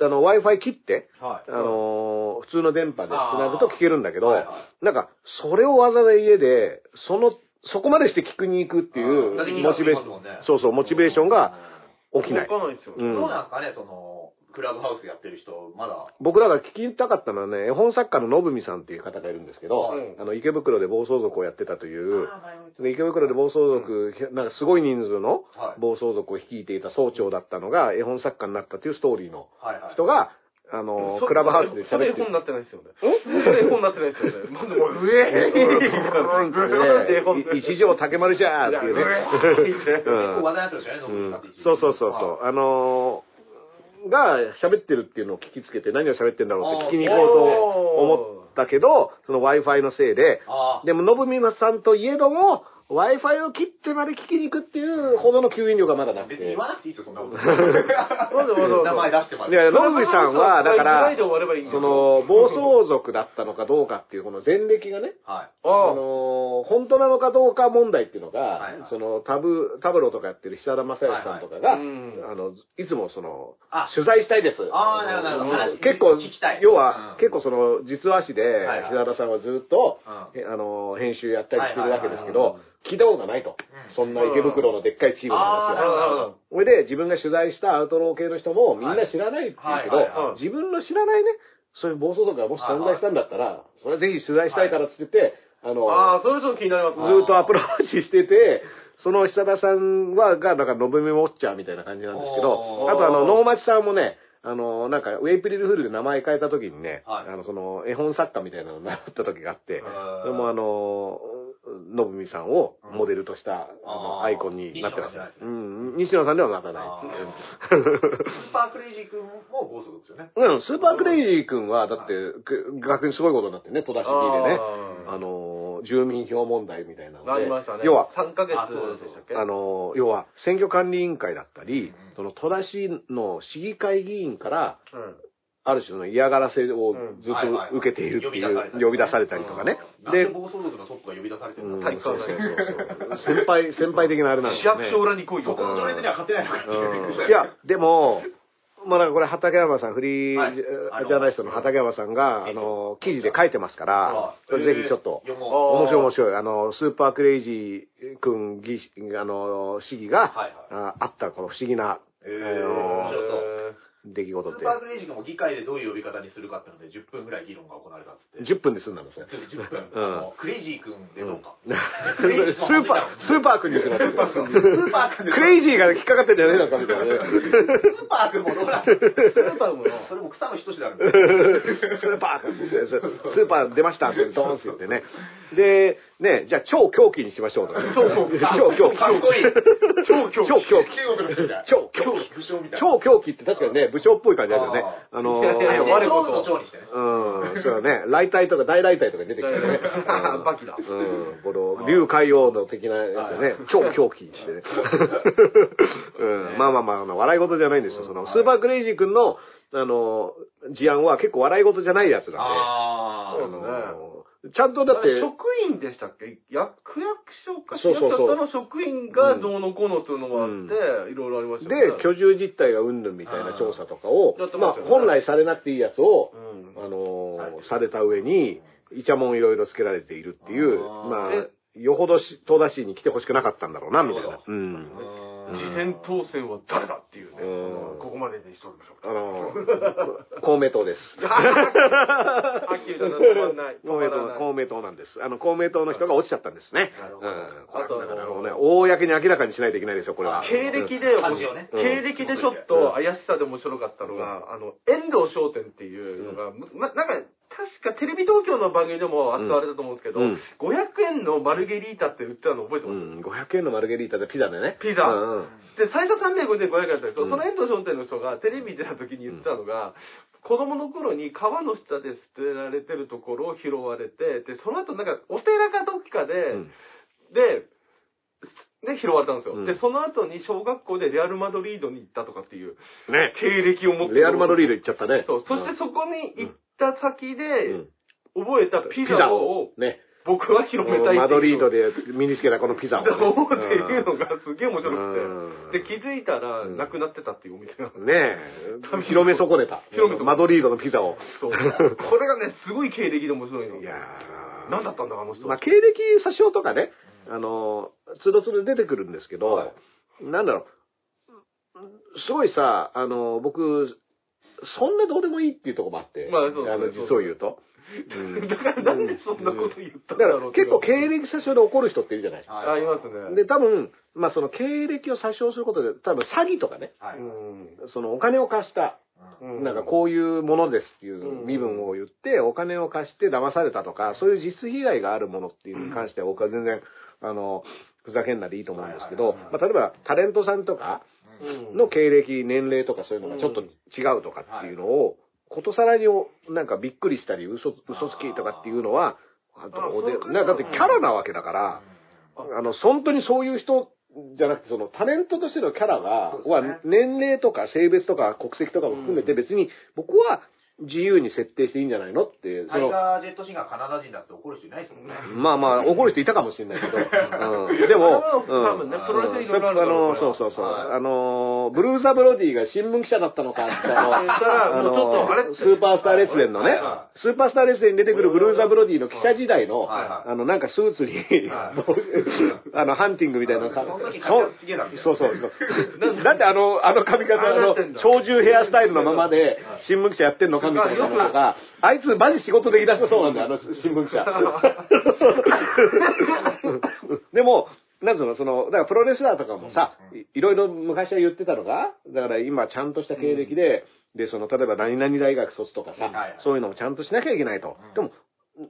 あの、Wi-Fi 切って、はい。あのー普通の電波で繋ぐと聞けるんだけど、はいはなんか、それをわざわざ家で、その、そこまでして聞くに行くっていうモチベーション、ねそうそう、モチベーションが起きない。わかんないですよ。うんどうなんですかね、その、クラブハウスやってる人、まだ。僕らが聞きたかったのはね、絵本作家の信美さんっていう方がいるんですけど、うんあの、池袋で暴走族をやってたという、で池袋で暴走族、なんかすごい人数のはい暴走族を率いていた総長だったのが絵本作家になったというストーリーのはいはい。人が、あの、そクラブハウスでそれ絵本に喋ってる。なってないですよね。それ絵本になってないですよね。まずもう、うえで絵本い一条竹丸じゃーっていうね。そうそうそうそう。あのーが喋ってるっていうのを聞きつけて何を喋ってんだろうって聞きに行こうと思ったけど、その Wi-Fi のせいで、でも、信美さんといえども、Wi-Fi を切ってまで聞きに行くっていうほどの吸引力がまだなくて。別に言わなくていいですよ、そんなこと。名前出してまで。いや、信美さんは、だからその、暴走族だったのかどうかっていう、この前歴がね、はい。あのー本当なのかどうか問題っていうのが、はいはい。そのタブ、タブロとかやってる久田正義さんとかが、はいはい。うん。あの、いつもそのあ、取材したいです。あーなるほど結構要は、うん。結構その、実話誌で、はいはい。久田さんはずっと、うん。えあの、編集やったりしてるわけですけはいはいはい。ど、聞いたことがないと。うん。そんな池袋のでっかいチームの話は。それで、自分が取材したアウトロー系の人もみんな知らないって言うけど自分の知らないね、そういう暴走族がもし存在したんだったら、それはぜひ取材したいからって言って、あの、ああ、それちょっと気になりますね。ずーっとアプローチしてて、その久田さんは、が、だから、のぶみウォッチャーみたいな感じなんですけどあとあの、能町さんもね、あの、なんか、エイプリルフールで名前変えた時にね、はい。あの、その、絵本作家みたいなのになった時があって、ーそれもあの、のぶみさんをモデルとした、あの、アイコンになってます。ね。うん、西野さんではなかない。あスーパークレイジー君も暴走族ですよね。うん、スーパークレイジー君は、だって、く逆にすごいことになってね、戸田市議でね、あの、住民票問題みたいなので、なりましたね。要は、3ヶ月あの、要は、選挙管理委員会だったり、うん。その戸田市の市議会議員から、うんある種の嫌がらせをうんずっと受けているっていう、呼び出されたりとかね。でで、暴走族のトップが呼び出されてるうんん、だ体育館そう。先輩、先輩的なあれなんです市よね。役所裏に来いよ。そこの序列には勝てないのかっていう。うんいや、でも、まあなんかこれ畠山さん、フリーはいジャーナリストの畠山さんが、あの、記事で書いてますから、ぜひちょっと。面白い面白い。あの、スーパークレイジー君議、あの、市議が、はいああったこの不思議な、えー出来事でスーパークレイジー君も議会でどういう呼び方にするかってので10分ぐらい議論が行われたっつって。10分で済んだんですよ。10分。うんあのクレイジー君でどうか。スーパー、スーパー君にする。スーパー君スーパー君でクレイジーが引っかかってんじゃねえのかみたいなね。スーパー君もどうなんスーパーもそれも草野仁であるんスーパー君ってスーパー出ましたってドーンって言ってね。で、ね、じゃあ超狂気にしましょうと。超狂気。超狂気。かっこいい。超狂気。超狂気。超狂気。超狂気って確かにね、部長っぽい感じあるよね。あのー、我長の長にしてね。うん、そうだね。雷体とか大雷体とか出てきてね。う んバキだうん、この、竜海王の的なやつでね、超狂気してね。うん、まあまあまあ笑い事じゃないんですよ。その、スーパークレイジー君の、あの、事案は結構笑い事じゃないやつなんで。ああのちゃんとだって、職員でしたっけ？役区役所か。市そうそうそう。役所の職員がどうのこうのっていうのがあって、いろいろありましたよね。で、居住実態がうんぬんみたいな調査とかをやって、まあますよね。本来されなくていいやつを、うん。あのーされた上に、イチャモンいろいろつけられているっていう、あー。まあえ、よほどし東田市に来てほしくなかったんだろうな、みたいな。うん自選当選は誰だっていうね。うん。ここまでにしておきましょう。あのー、公明党です。はっきりと止まんない。止 公明党。公明党なんです。あの、公明党の人が落ちちゃったんですね。なるほど。うん。あとね、公に明らかにしないといけないでしょ、これは。経歴で、ね。経歴でちょっと怪しさで面白かったのが、あの、遠藤商店っていうのが、ま、なんか、確かテレビ東京の番組でも扱われたと思うんですけど、うん500円のマルゲリータって売ってたの覚えてうます、ん、500円のマルゲリータでピザでね。ピザうんうんで、最初350円、500円だったけど、うんその遠藤商店の人がテレビに出た時に言ってたのが、子供の頃に川の下で捨てられてるところを拾われて、で、その後なんかお寺かどっかで、うんで、で、拾われたんですよ。うんで、その後に小学校でレアル・マドリードに行ったとかっていうね。経歴を持ってレアル・マドリードド行っちゃったね。そう。そしてそこに行った先うでん、覚えたピザをね。僕は広めたいマドリードで身につけたこのピザをね。っていうのがすげえ面白うんくて。で、気づいたら、うんなくなってたっていうお店が。ねえ。広め損ねた。広め損ねたマドリードのピザを。そう。これがね、すごい経歴で面白いの。いやー何だったんだ、あの人。まあ、経歴詐称とかね、あの、つどつど出てくるんですけど、はいなんだろう、すごいさ、あの、僕、そんなどうでもいいっていうところもあって、まあそうそうの実を言うと。うん。だからなんでそんなこと言っただからん。だろう結構経歴詐称で怒る人っているじゃない。ありますね。で、多分、まあその経歴を詐称することで、多分詐欺とかね、はい。うん。そのお金を貸した、うん。なんかこういうものですっていう身分を言って、お金を貸して騙されたとか、そういう実質被害があるものっていうのに関しては僕は全然、あの、ふざけんなでいいと思うんですけど、まあ例えばタレントさんとかうんの経歴、年齢とかそういうのがちょっと違うとかっていうのを、ことさらになんかびっくりしたり、嘘、嘘つきとかっていうのは、でなだってキャラなわけだから、あの、本当にそういう人じゃなくて、そのタレントとしてのキャラが、は年齢とか性別とか国籍とかも含めて別に僕は自由に設定していいんじゃないのって、そタイの、ガージェットシンがカナダ人だって怒る人いないですもんね。まあまあ、怒る人いたかもしれないけど、うん、でも、あの多分ねうんプロレスあろいろあるからの、そうそうそう、はい。あの、ブルーザ・ブロディが新聞記者だったのかって、あスーパースター列伝の ね。スーパースター列伝に出てくるブルーザ・ブロディの記者時代の、あの、なんかスーツにはい、あの、ハンティングみたいなか、その時髪型ちげえなみたいな。そうそうそう。だってあの、あの髪型、あのああなってんだ、長寿ヘアスタイルのままで、新聞記者やってんのかみたいなのとか、あいつマジ仕事できだした。そうなんだよ、あの新聞記者。でも、なんつうの、その、だからプロレスラーとかもさ、いいろいろ昔は言ってたのが、だから今ちゃんとした経歴で、で、その、例えば何々大学卒とかさ、そういうのもちゃんとしなきゃいけないと。うん。でも、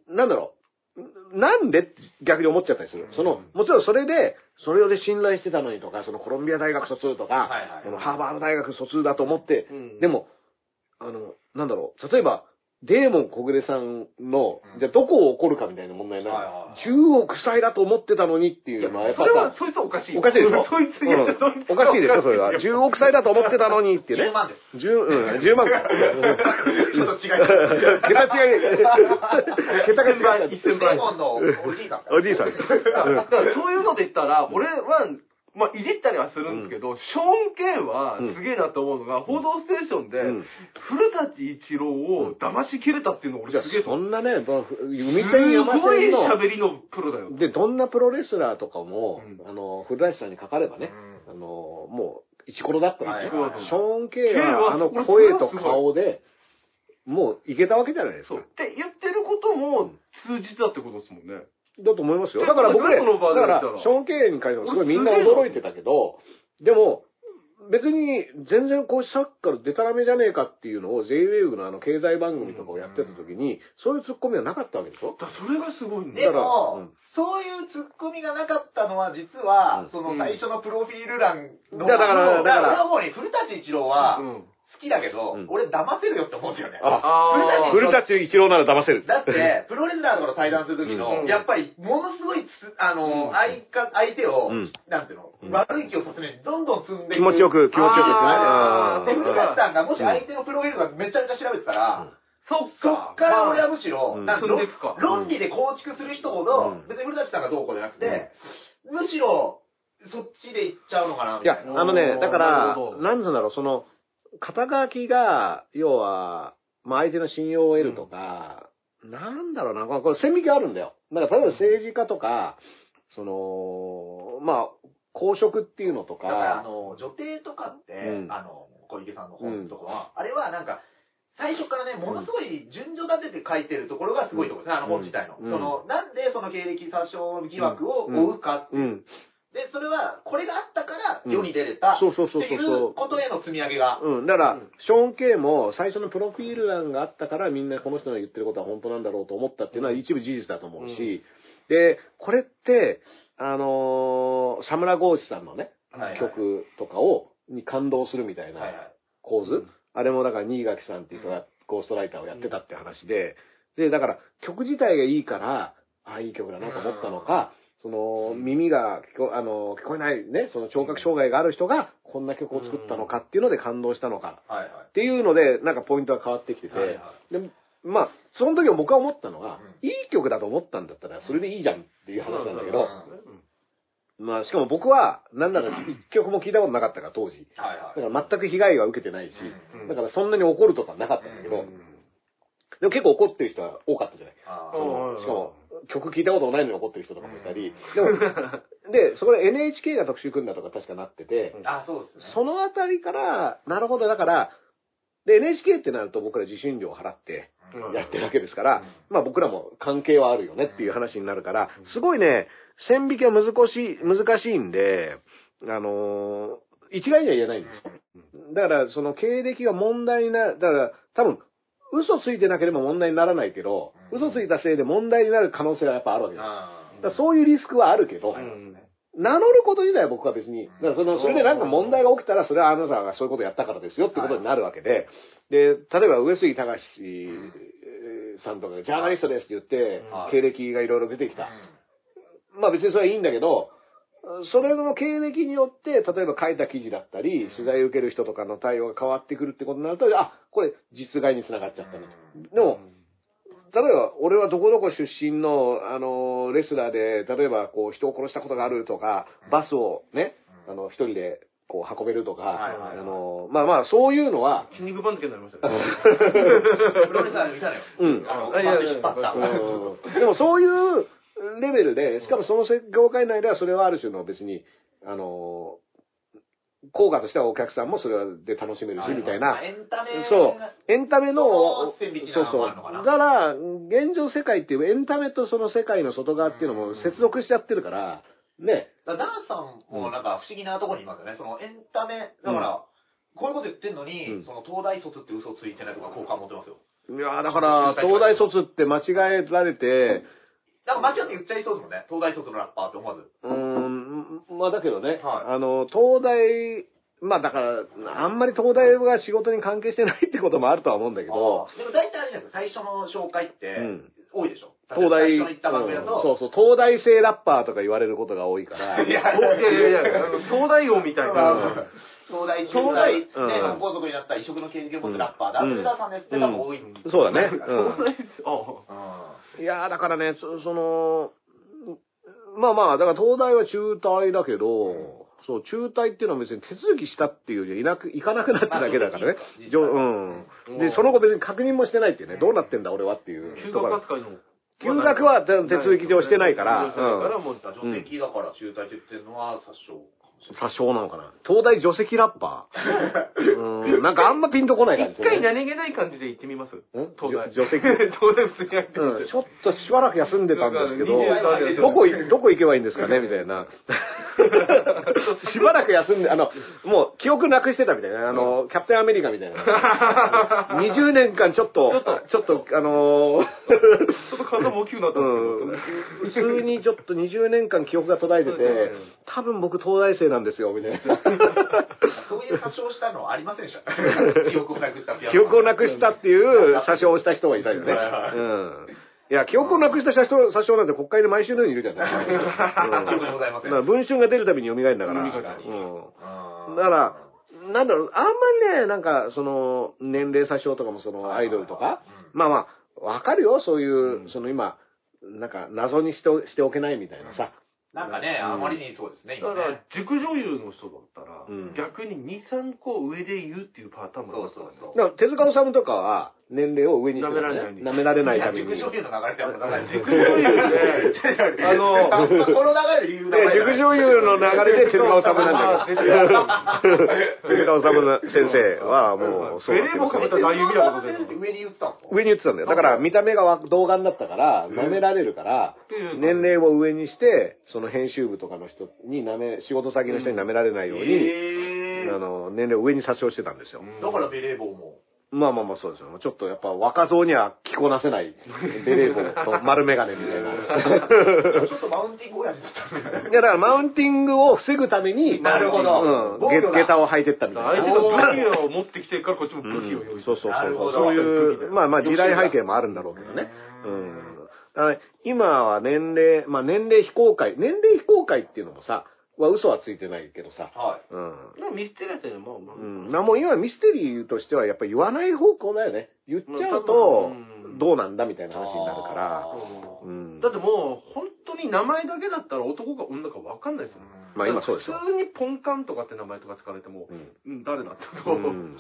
なんだろう、なんで逆に思っちゃったりする。その、もちろんそれで、それで信頼してたのにとか、そのコロンビア大学卒とか、はいハーバード大学卒だと思って、うん。でも、あの、なんだろう、例えば、デーモン小暮さんの、うんじゃあどこを怒るかみたいな問題になる。はいはい10億歳だと思ってたのにっていうのはやっぱそれは、さ、そいつおかしい。おかしいでしょ？そいつ、いやうんそいつおかしいでしょ、それは。10億歳だと思ってたのにってね。10万です。10、うん、10万か。ちょっと違います。桁違い、桁が違う。1000倍レモンのおじいさん。おじいさん。だからそういうので言ったら、俺は、まあ、いじったりはするんですけど、ショーン・ケンはすげえなと思うのが、報道ステーションで、うん。古舘一郎を騙しきれたっていうのがじゃあ俺すげえ。そんなね、そのす海線山ごい喋りのプロだよ。で、どんなプロレスラーとかも、うん。あの、古舘さんにかかればね、うあの、もう、イチコロだったんですよ。はいはいはいショーン・ケイケイはは、あの声と顔で、もういけたわけじゃないですか。って言ってることも通じたってことですもんね。だと思いますよ。だから僕ね、その場でだからショーン・ケイに関してもすごいみんな驚いてたけど、でも、別に全然こうさっきからデタラメじゃねえかっていうのを JWAVE のあの経済番組とかをやってた時に、そういうツッコミはなかったわけでしょ？だからそれがすごいんだでだからも、うん。そういうツッコミがなかったのは、実は、うんその最初のプロフィール欄の、いやだからだから俺の方に古舘一郎はうん。好きだけど、うん。俺騙せるよって思うんですよね。あ、あー古舘一郎なら騙せる。だって、プロレスラーとかと対談するときの、うん。やっぱり、ものすごいつ、あの、うん。相か、相手を、うん。なんていうの、うん。悪い気をさせないどんどん積んでいく。気持ちよく、気持ちよくですね。で、うん。古舘さんがもし相手のプロフィールがめちゃめちゃ調べてたら、そっそか。っか。ら俺はむしろ、うん。なんか論理で構築する人ほど、うん。別に古舘さんがどうこうじゃなくて、むしろ、そっちで行っちゃうのかな、みいやたい、な。あのね、だからなんつうんだろう、その、肩書きが、要は、まあ相手の信用を得るとか、なんだろうな、これこれ線引きあるんだよ。だから例えば政治家とか、その、まあ、公職っていうのとだから、あか、の、女帝とかって、うん。あの、小池さんの本とかは、あれはなんか、最初からね、ものすごい順序立てて書いてるところがすごいところですね、あの本自体の。うん。その、なんでその経歴詐称疑惑を追うかっていう。うん。で、それは、これがあったからうん。世に出れた、そうそうそうそうっていうことへの積み上げが。うん、だから、ショーン・ケイも最初のプロフィール欄があったからみんなこの人の言ってることは本当なんだろうと思ったっていうのは一部事実だと思うし、で、これって、あのー、サムラ・ゴーチさんのね、はいはい。曲とかを、に感動するみたいなはいはい。構図、あれもだから新垣さんっていう人がゴーストライターをやってたって話で、で、だから曲自体がいいから、ああ、いい曲だなと思ったのか、その耳が聞こあの聞こえないね、その聴覚障害がある人がこんな曲を作ったのかっていうので感動したのか。っていうので、なんかポイントが変わってきてて、はいはでまあ、その時は僕は思ったのは、ういい曲だと思ったんだったら、それでいいじゃんっていう話なんだけど、うんまあ、しかも僕は、なんなら一曲も聞いたことなかったから、当時。だから全く被害は受けてないし、うんだからそんなに怒るとかなかったんだけど、でも結構怒ってる人は多かったじゃない。しかも、曲聞いたこともないのに怒ってる人とかもいたり、でも、で、そこで NHK が特集組んだとか確かなってて、あ、そうですね。そのあたりから、なるほど、だから、で、NHK ってなると僕ら受信料を払ってうん。やってるわけですから、まあ僕らも関係はあるよねっていう話になるから、すごいね、線引きは難しい、難しいんで、あのー一概には言えないんですよ。だから、その経歴が問題になる、だから、多分、嘘ついてなければ問題にならないけど、うん。嘘ついたせいで問題になる可能性はやっぱあるわけ。だかあー。らそういうリスクはあるけど、うん名乗ること自体は僕は別に、だからその、それでなんか問題が起きたら、それはあなたがそういうことをやったからですよってことになるわけで、で、例えば上杉隆さんとかがジャーナリストですって言っては、い。経歴がいろいろ出てきた。うまあ別にそれはいいんだけど、それの経歴によって、例えば書いた記事だったり、取材を受ける人とかの対応が変わってくるってことになると、あ、これ実害につながっちゃったなと。でも、例えば、俺はどこどこ出身の、あの、レスラーで、例えば、こう、人を殺したことがあるとか、バスをね、あの、一人で、こう、運べるとか、はいはいはいあの、まあまあ、そういうのは、筋肉番付になりましたね。ん プロレスラーで見たのよ。うんあの、あいやいや引っ張った。うんでもそういうレベルで、しかもその業界内ではそれはある種の別に、あの、効果としてはお客さんもそれで楽しめるし、みたいな。エンタメそう。エンタメの、そうそうだから、現状世界っていうエンタメとその世界の外側っていうのも接続しちゃってるから、ね。だダンさんもなんか不思議なところにいますよね。そのエンタメ、だから、こういうこと言ってんのに、うんその東大卒って嘘ついてないとか好感持ってますよ。いやだから、東大卒って間違えられて、なんか間違って言っちゃいそうですもんね。東大卒のラッパーって思わず。うーん、まあだけどね、はいあの、東大、まあだから、あんまり東大が仕事に関係してないってこともあるとは思うんだけど、でも大体あれじゃないですか、最初の紹介ってうん多いでしょ。東大、最初の行った番組だと、うんそうそう、東大生ラッパーとか言われることが多いから、いや、いやいやいや、あの東大王みたいな。東大、東大東大、うんね、脳梗塞になった異色の経歴を持つラッパーで、うんアルベダーさんですって多分多い。そうだね。東大あうん。いやーだからね、そその、まあまあ、だから東大は中退だけど、そう、中退っていうのは別に手続きしたっていうよりはいなく、行かなくなっただけだからね。うん。で、その後別に確認もしてないっていうね、どうなってんだ俺はっていう。休ところ。学扱いの。休学は手続き上してないから。手続き上してないからもう女性だから中退って言ってるのは殺傷かもしれなのかな。東大除籍ラッパー。うん、なんかあんまピンとこない感じ一回何気ない感じで行ってみます？ん東大。じょ除籍東大普通に入ってみうん、ちょっとしばらく休んでたんですけど、23年どこい、どこ行けばいいんですかね？みたいな。しばらく休んで、あの、もう記憶なくしてたみたいな。あの、キャプテンアメリカみたいな。20年間ちょっと、ちょっと、あのー ちょっと体も大きくなったうんんですけど。普通にちょっと20年間記憶が途絶えてて、多分僕東大生なんですよ、みたいな。そういう殺傷したのはありませんでした。記憶をなくした記憶をなくしたっていう詐称をした人がいたよね。うん。いや、記憶をなくした詐称詐称なんて国会で毎週のようにいるじゃない。記憶にございません。文春が出るたびに蘇るんだから。だから、なんだろう、あんまりね、なんか、その、年齢詐称とかもその、アイドルとか、まあまあ、わかるよ、そういう、その今、なんか、謎にしておしておけないみたいなさ。なんかね、あまりにそうですね、だから今ね。、塾女優の人だったら、うん逆に2、3個上で言うっていうパターンもあそうそうそう。だから手塚治虫とかは、年齢を上にしてる、ね、舐められない舐められないために。塾女優の流れってあんま流れ塾女優で、あのこの流れで言う流で、塾女優の流れで手塚治虫なんだけど。手塚治虫先生はもう、そうなってますよ上に言ってたんですか上に言ってたんだよ。だから見た目が童顔だったから、舐められるから、年齢を上にして、その編集部とかの人に舐め、仕事先の人に舐められないように、えあの、年齢を上に詐称してたんですよ。だからベレー帽も。まあまあまあそうですよ。ちょっとやっぱ若造には着こなせない、ベレー帽と丸メガネみたいな。ちょっとマウンティング親父だったんだよね。いやだからマウンティングを防ぐために、なるほどうん、ゲ下駄を履いてったみたいな。相手が武器を持ってきてるからこっちも武器を用意そうそうそうそう。そういう、まあまあ時代背景もあるんだろうけどね。うん。今は年齢、まあ年齢非公開、年齢非公開っていうのもさ、は嘘はついてないけどさ、はうん。まあミステリアスでもまあまあうん、なもう今ミステリーとしてはやっぱり言わない方向だよね。言っちゃうとうんどうなんだみたいな話になるからあ。うん。だってもう本当に名前だけだったら男か女か分かんないですよ。まあ今そうですよ。普通にポンカンとかって名前とか使われても、うんうん、誰だってうこう、ん。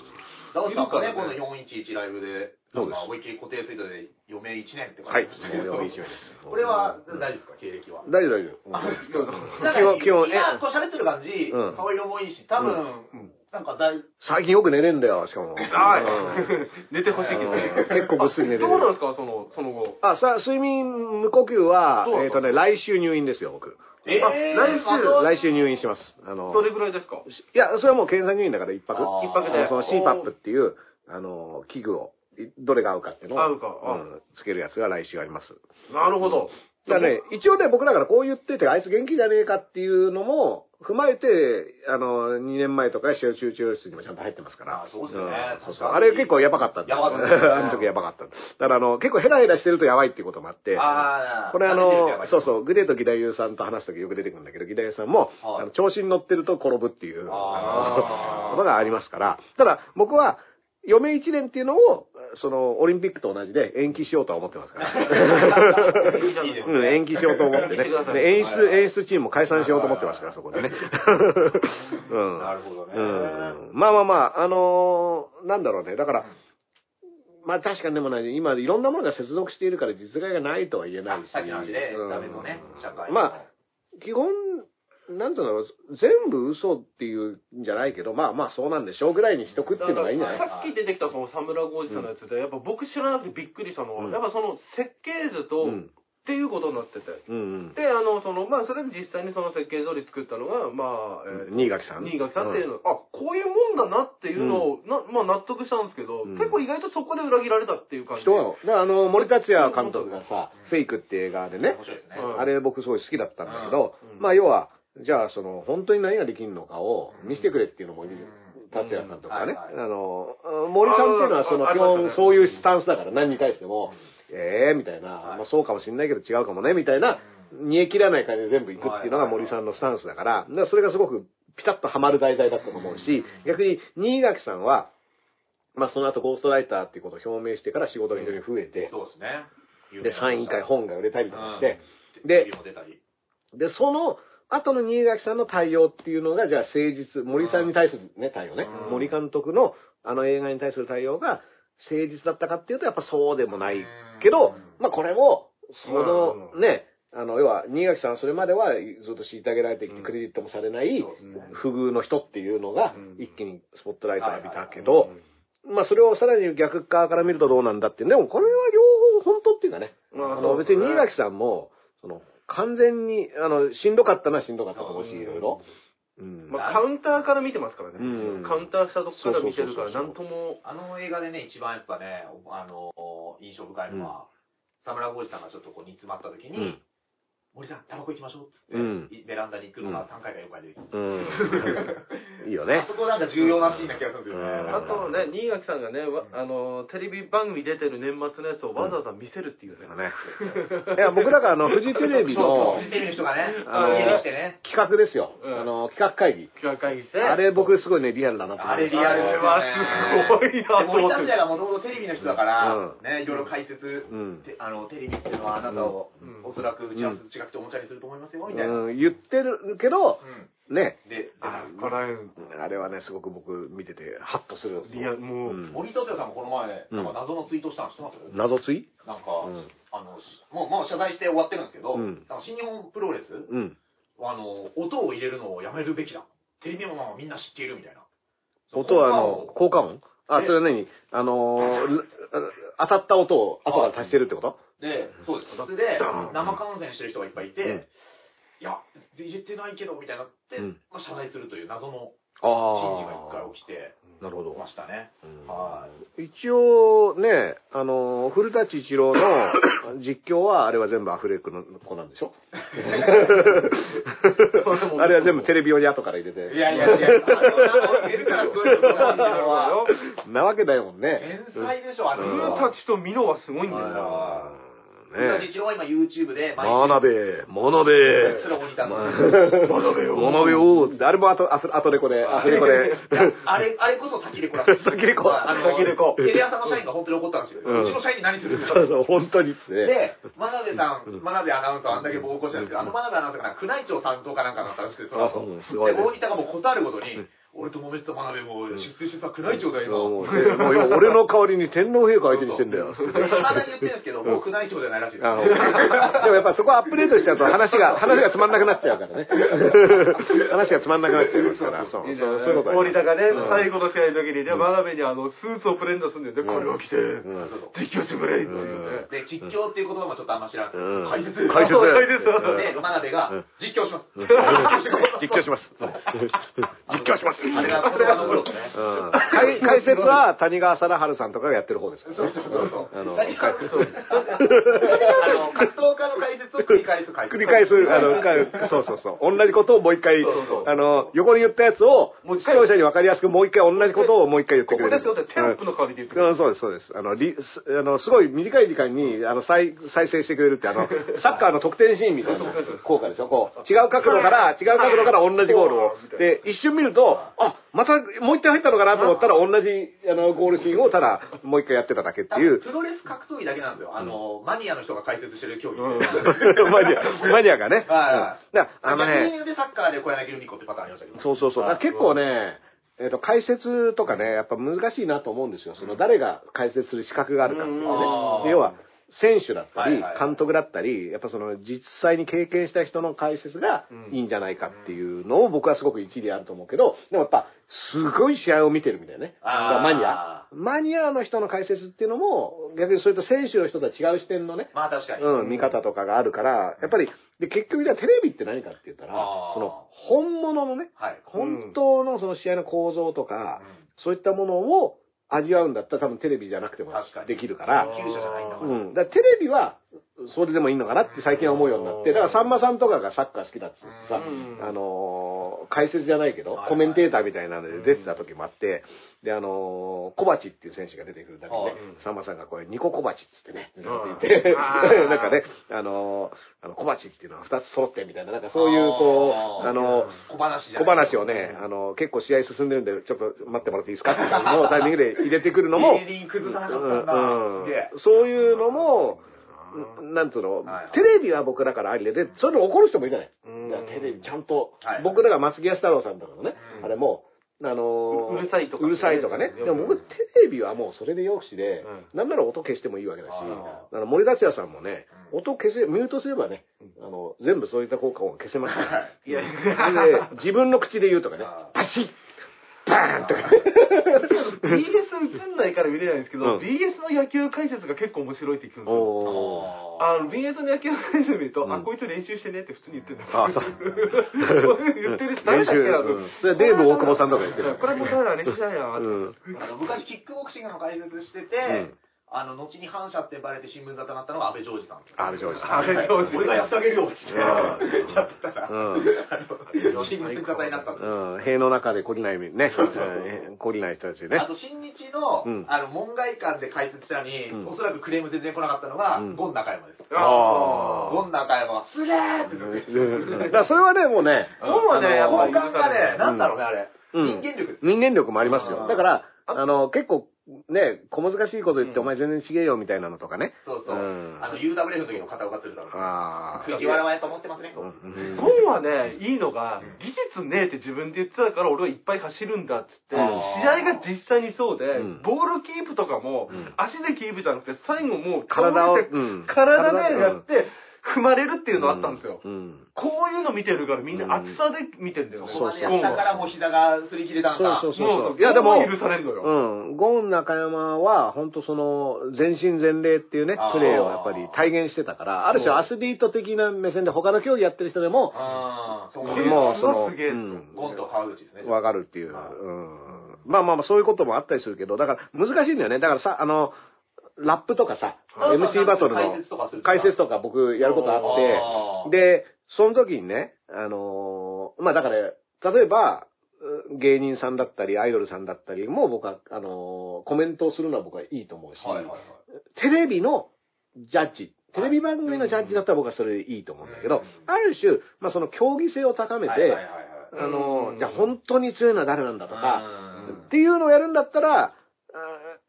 ダウスさんからね度411ライブで、そうですなんか思いっきり固定ツイートで余命1年って書はいいてましたけど。。もう一名です。これは大丈夫ですか、経歴は？大丈夫大丈夫。なんか基本基本今、こう喋ってる感じ、うん顔色もいいし、多分、なんか大、最近よく寝れんだよ、しかも。はい。寝てほしいけどうん結構ぐっすり寝れるどうなんですかその、その後？あ、さ、睡眠無呼吸はえっ、とね、来週入院ですよ、僕。えあ来週来週入院します。あの、どれぐらいですか？いや、それはもう検査入院だから一泊。一泊でその CPAP っていう、あの、器具を、いどれが合うかっていうのを、合うかあん、つけるやつが来週あります。なるほど。だね、一応ね、僕だからこう言ってて、あいつ元気じゃねえかっていうのも、踏まえて、あの、2年前とか集中治療室にもちゃんと入ってますから。あそうですよね。んそうそう。あれ結構やばかったんだやばかったですね。あの時やばかった。だからあの、結構ヘラヘラしてるとやばいっていうこともあって、あーこれあの、そうう。そう、グレート義太夫さんと話すときよく出てくるんだけど、義太夫さんも、はい。あの調子に乗ってると転ぶっていう、あのことがありますから、ただ僕は、余命1年っていうのを、その、オリンピックと同じで延期しようとは思ってますから。うん、延期しようと思ってね。演出、演出チームも解散しようと思ってますから、そこでね。うん。なるほどね。うん。まあまあまあ、あのーなんだろうね。だから、まあ確かにでもね、今いろんなものが接続しているから実害がないとは言えないし。さっきの話で、うんダメのね、社会の。まあ、基本、なんつうの、全部嘘っていうんじゃないけど、まあまあそうなんでしょうぐらいにしとくっていうのがいいんじゃない？さっき出てきたそのサムラゴージさんのやつで、やっぱ僕知らなくてびっくりしたのは、うん。やっぱその設計図と、うん。っていうことになってて。うんうん。で、あの、その、まあ、それで実際にその設計通り作ったのが、まあ、えー新垣さん。新垣さんっていうの、あ、こういうもんだなっていうのを、なまあ納得したんですけど、うん。結構意外とそこで裏切られたっていう感じ。人は、だからあの、森達也監督がさ、フェイクって映画でね。ですね。うん。あれ僕すごい好きだったんだけど、うん。まあ要は、じゃあその、本当に何ができるのかを見せてくれっていうのも、達也さんとかね、あの、森さんっていうのはその基本そういうスタンスだから何に対しても、ええみたいな、はい。まあそうかもしんないけど違うかもね、みたいな、煮え切らない感じで全部行くっていうのが森さんのスタンスだから、だからそれがすごくピタッとハマる題材だったと思うし、逆に新垣さんは、まあその後ゴーストライターっていうことを表明してから仕事が非常に増えて、そうですね。で、サイン以下本が売れたりとかして、うん、で。で、その後の新垣さんの対応っていうのが、じゃあ誠実、森さんに対するね、対応ね、うん。森監督のあの映画に対する対応が誠実だったかっていうと、やっぱそうでもないけど、まあこれも、そのうん。ね、あの、要は、新垣さんはそれまではずっと虐げられてきて、うん。クレジットもされない不遇の人っていうのがうん、一気にスポットライトを浴びたけうどん、まあそれをさらに逆側から見るとどうなんだって。でもこれは両方本当っていうかね、別に新垣さんも、その、完全に、あの、しんどかったのはしんどかったと思うし、うんいろいろ。うん。まあ、カウンターから見てますからね。うんカウンターしたとこから見てるから、なんとも。あの映画でね、一番やっぱね、あの、印象深いのは、沢村浩二さんがちょっとこう煮詰まった時に、うん森さん、タバコ行きましょうっつって、うんいベランダに行くのが3回か4回で、うん。いいよねあ。そこなんか重要なシーンな気がするんですよね。うんあとね、新垣さんがね、わあの、テレビ番組出てる年末のやつをわざわざ見せるっていうね。ね。いや、僕だからあの、フジテレビのフジテレビの人がね、あの家に来てね、企画ですよ。うんあの、企画会議。企画会議して。あれ僕すごいね、リアルだなと思あれいましたリアルですよね。あれはすごいなと思ってで森達也がもともとテレビの人だから、うんね、いろいろ解説、うんてあの、テレビっていうのはあなたを、うんおそらく打ち合わせと違くておもちゃにすると思いますよ、みたいな。うん、言ってるけど、うんね。で、あでこれ、あれはね、すごく僕見てて、ハッとする。リアル、もう、うん森達也さんもこの前、うんなんか謎のツイートしたの知ってます、謎ついなんか、うんあの、しもう、もう謝罪して終わってるんですけど、新日本プロレスうん。あの、音を入れるのをやめるべきだ。テレビマンはみんな知っているみたいな。音はあの、効果音？あ、え？それは何？あのー、当たった音を後から足してるってこと？で、そうです。それで、生観戦してる人がいっぱいいて、うんいや、入れてないけど、みたいになって、うんまあ、謝罪するという謎のあ珍事が一回起きてなるほど。ましたね。一応ね、あの、古舘一郎の 実況は、あれは全部アフレックの子なんでしょ？あれは全部テレビ用に後から入れい。て。いやいやいや、なわけだよね。天才でしょ、あの人古は。舘とミノはすごいんですよ。あー古舘ね一郎は今 YouTube で、学べ、学べ。それをモニターの。学べよ。学べよ。つってあれも後、後で、アフレコで。あれ、あれこそ先レコら。先レコあの、先レコテレ朝の社員が本当に怒ったんですよ。うちの社員に何するんですか？そうそう、本当にっつってね。で、真鍋さん、うん真鍋アナウンサーはあんだけ暴行したんですけど、あの真鍋アナウンサーが宮内庁担当かなんかになったらしくて、そのあ後。うんすごいねで、大仁田がもう断るごとに、俺と揉めてた真鍋も出世してさ、宮内庁だよ、今。もうもう俺の代わりに天皇陛下相手にしてんだよ。いまだに言ってるん。ですけど、もう宮内庁じゃないらしいです。でもやっぱそこアップデートしちゃうと話が、話がつまんなくなっちゃうからね。話がつまんなくなっちゃいますから、そう、そうそう。いうこと森田がね、うん。最後の試合の時にね、真鍋にあの、スーツをプレンドするんだよね、これを着て、うん。実況してくれっていうね。で、実況っていう言葉もちょっとあんま知らん。うん。解説。解説。解説。うん。で、真鍋が うん、実況します。実況します。実況します。あれが言葉の頃とね。うん解解説は谷川貞治さんとかがやってる方ですからそうね。そうそうそう。あの格闘家の解説を繰り返す解説。繰り返す、あの、かそうそうそう。同じことをもう一回そうそう、あの、横に言ったやつを、視もう一回聴者に分かりやすくもう一回同じことをもう一回言ってくれる。ここですよってテロップの代わりで言ってくれるうん、そうです、そうです。あの、リすあの、すごい短い時間に、あの、再、再生してくれるって、あの、サッカーの得点シーンみたいな効果でしょこう、違う角度から、違う角度から同じゴールを。で、一瞬見ると、あ、また、もう一回入ったのかなと思ったら、同じ、あの、ゴールシーンをただ、もう一回やってただけっていう。プロレス格闘技だけなんですよ。あの、マニアの人が解説してる競技。うん マニア、マニアがね。はいうんだあのね、でサッカーで小柳ルミ子ってパターンありましたけど。そうそうそう。はいだから結構ね、えっ、と、解説とかね、やっぱ難しいなと思うんですよ。その、誰が解説する資格があるかっていうね要は、選手だったり監督だったり、やっぱその、実際に経験した人の解説がいいんじゃないかっていうのを僕はすごく一理あると思うけど、でもやっぱ、すごい試合を見てるみたいなね。マニア。マニアの人の解説っていうのも、逆にそれと選手の人とは違う視点のね、まあ確かに。うん、見方とかがあるから、やっぱり、で、結局じゃあテレビって何かって言ったらその、本物のね、はい。本当のその試合の構造とか、そういったものを味わうんだったら多分テレビじゃなくてもできるから、球者じゃないんだから。うん。だからテレビは、それでもいいのかなって最近は思うようになって、だからさんまさんとかがサッカー好きだっつってさ、うん。あのー解説じゃないけどコメンテーターみたいなので出てた時もあって、で、あのー小鉢っていう選手が出てくるだけでさんまさんがこれ、ニコ小鉢っつってね、って なんかね、あのーあの小鉢っていうのは二つ揃ってみたいな、なんかそういうこう、あのー小話小話をね、あの、結構試合進んでるんで、ちょっと待ってもらっていいですかっていうのをタイミングで入れてくるのも、そういうのも、なんつうの、はいテレビは僕だからありで、で、それで怒る人もいるじゃない。テレビちゃんと、はい僕らが松木安太郎さんとかのね、うん。あれも、あのーううるさいとかうるさいとかね。うん。でも僕、テレビはもうそれでよしで、うなんなら音消してもいいわけだし、ああの森達也さんもね、うん。音消せ、ミュートすればね、あの、全部そういった効果音消せますい。いや、自分の口で言うとかねあ、パシッバーンとか。BS 映んないから見れないんですけど、うん。BS の野球解説が結構面白いって聞くんですよ。おー。あの、BS の野球解説見ると、うん。あ、こいつ練習してねって普通に言ってるんだあそう。言ってる人誰だっけなうん。それはデーブ大久保さんとか言ってる。これも誰だ練習だよ。昔キックボクシングの解説してて、うんあの、後に反社ってバレて新聞沙汰になったのが安倍ジョージさん。安倍ジョージさん。安倍ジョージ。俺がやってあげるよって言って、うんやってたら、うん。新聞沙汰になったんですうん。塀の中で懲りないね、うん。懲りない人たちね。あ。と、新日の、うんあの、門外観で解説したのに、うん。おそらくクレーム全然来なかったのが、うん。ゴン中山です。あゴン中山は、すげーって言ってうんだそれはね、もうね、本はね、やっぱ好り感がね、なんだろうね、あれ。うん。人間力です。人間力もありますよ。うん。だから、あの、結構、ね、小難しいこと言って、お前全然違えよみたいなのとかね。そうそう。うん。あの、UWF の時の片岡鶴太郎。ああ。藤原はやっぱ持ってますね。うん。本はね、いいのが、技術ねえって自分で言ってたから俺はいっぱい走るん。だっつって、うん。試合が実際にそうで、うん。ボールキープとかも、うん。足でキープじゃなくて、最後もう体を倒れてうん。体でやって、踏まれるっていうのあったんですよ。うん。こういうの見てるからみんな厚さで見てんだよ。そこまでやったからもう膝が擦り切れたんだ。そうそうもう、いやでも許されるのよ。うん。ゴーン中山は、本当その、全身全霊っていうねプレーをやっぱり体現してたから、ある種アスリート的な目線で他の競技やってる人でも、ああ、そうか。もうその、すげえうんゴンと川口ですね。わかるっていう。はいうん。まあまあまあ、そういうこともあったりするけど、だから難しいんだよね。だからさ、あの、ラップとかさ、はい MC バトルの解説とか僕やることあって、で、その時にね、あのーまあだから、例えば、う芸人さんだったり、アイドルさんだったりも僕は、あのーコメントをするのは僕はいいと思うし、はいはいはい。テレビのジャッジ、テレビ番組のジャッジだったら僕はそれでいいと思うんだけど、うん。ある種、まあその競技性を高めて、はいはいはいはい。あのうんーじゃあ本当に強いのは誰なんだとか、うん。っていうのをやるんだったら、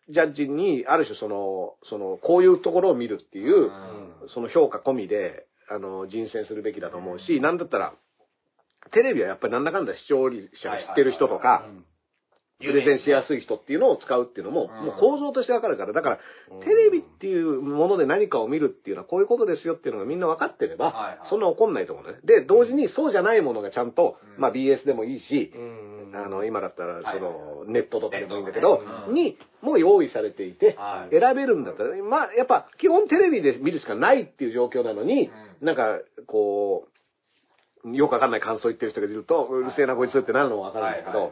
ジャッジにある種その、その、こういうところを見るっていう、その評価込みで、あの、人選するべきだと思うし、なんだったら、テレビはやっぱりなんだかんだ視聴者が知ってる人とか、プレゼンしやすい人っていうのを使うっていうのも、うん。もう構造としてわかるから、だから、テレビっていうもので何かを見るっていうのはこういうことですよっていうのがみんな分かってれば、そんな怒んないと思うね。で、同時にそうじゃないものがちゃんと、うん。まあ BS でもいいし、うん。あの、今だったら、その、ネットとかでもいいんだけどに、もう用意されていては、い。選べるんだったら、まあ、やっぱ、基本テレビで見るしかないっていう状況なのに、なんか、こう、よくわかんない感想言ってる人がいると、うるせえなこいつってなるのもわかるんだけど、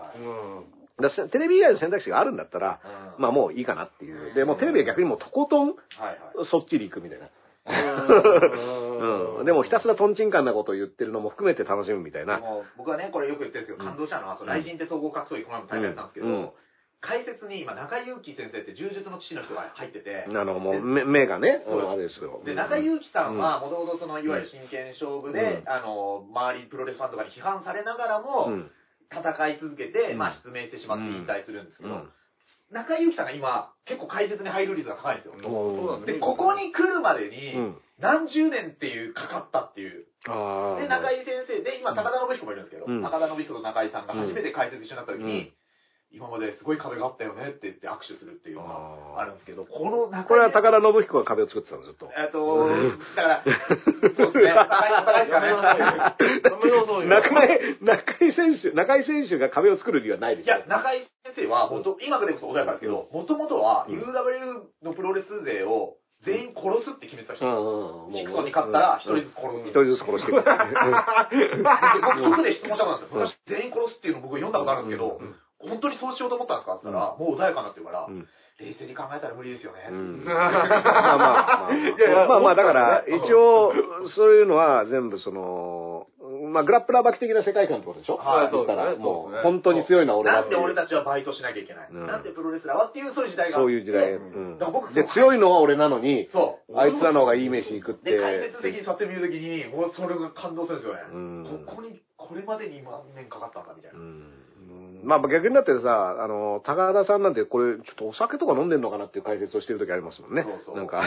だテレビ以外の選択肢があるんだったら、うんまあもういいかなっていう。で、もうテレビは逆にもうとことん、はいはい。そっちに行くみたいな。うんうん。でもひたすらトンチンカンなことを言ってるのも含めて楽しむみたいな。僕はね、これよく言ってるんですけど、感動したのは、その雷神って総合格闘技、この前も大会やったんですけど、うん解説に今、中井祐樹先生って柔術の父の人が入ってて、あの、もう目目がね、そうあれですよ。で、中井祐樹さんは、もともとその、いわゆる真剣勝負で、うんあの、周りプロレスファンとかに批判されながらも、うん。戦い続けて、うん。まあ、失明してしまって引退するんですけど、うん。中井祐樹さんが今、結構解説に入る率が高いんですよ。で、ここに来るまでうにん、何十年っていうかかったっていう。で、中井先生で、今、高田信彦もいるんですけど、うん。高田信彦と中井さんが初めて解説一緒になった時に、うん今まですごい壁があったよねって言って握手するっていうのがあるんですけど、この中井これは高田信彦が壁を作ってたの、ずっと。えっと、だから、そうですね、高井ね。中井、中井選手、中井選手が壁を作る理由はないでしょ。いや、中井先生は、本当今でこそ穏やかですけど、もともとは UWF のプロレス勢を全員殺すって決めてた人。シクソンに勝ったら一人ずつ殺す。一人ずつ殺していく。で 僕、直で質問したんですよ。私、全員殺すっていうの僕読んだことあるんですけど、本当にそうしようと思ったんですかって言ったら、もう穏やかになってるから、うん冷静に考えたら無理ですよね。うん まあまあまあまあ。まあまあ、だから、うん一応、そういうのは全部その、まあ、グラップラーバキ的な世界観ってことでしょはい言ったら、そうですねもう、そうですね本当に強いのは俺だなんでっていう俺たちはバイトしなきゃいけない、うんなんでプロレスラーはっていうそういう時代があってそういう時代。ううんだから僕で、強いのは俺なのに、そう。あいつらの方がいい飯食って。で、解説席に座ってみるときに、もうそれが感動するんですよね。うんここに、これまでに万年かかったんだみたいな。うんまあ逆になってさ、あの、高田さんなんてこれ、ちょっとお酒とか飲んでんのかなっていう解説をしてる時ありますもんね。そうそうなんか、な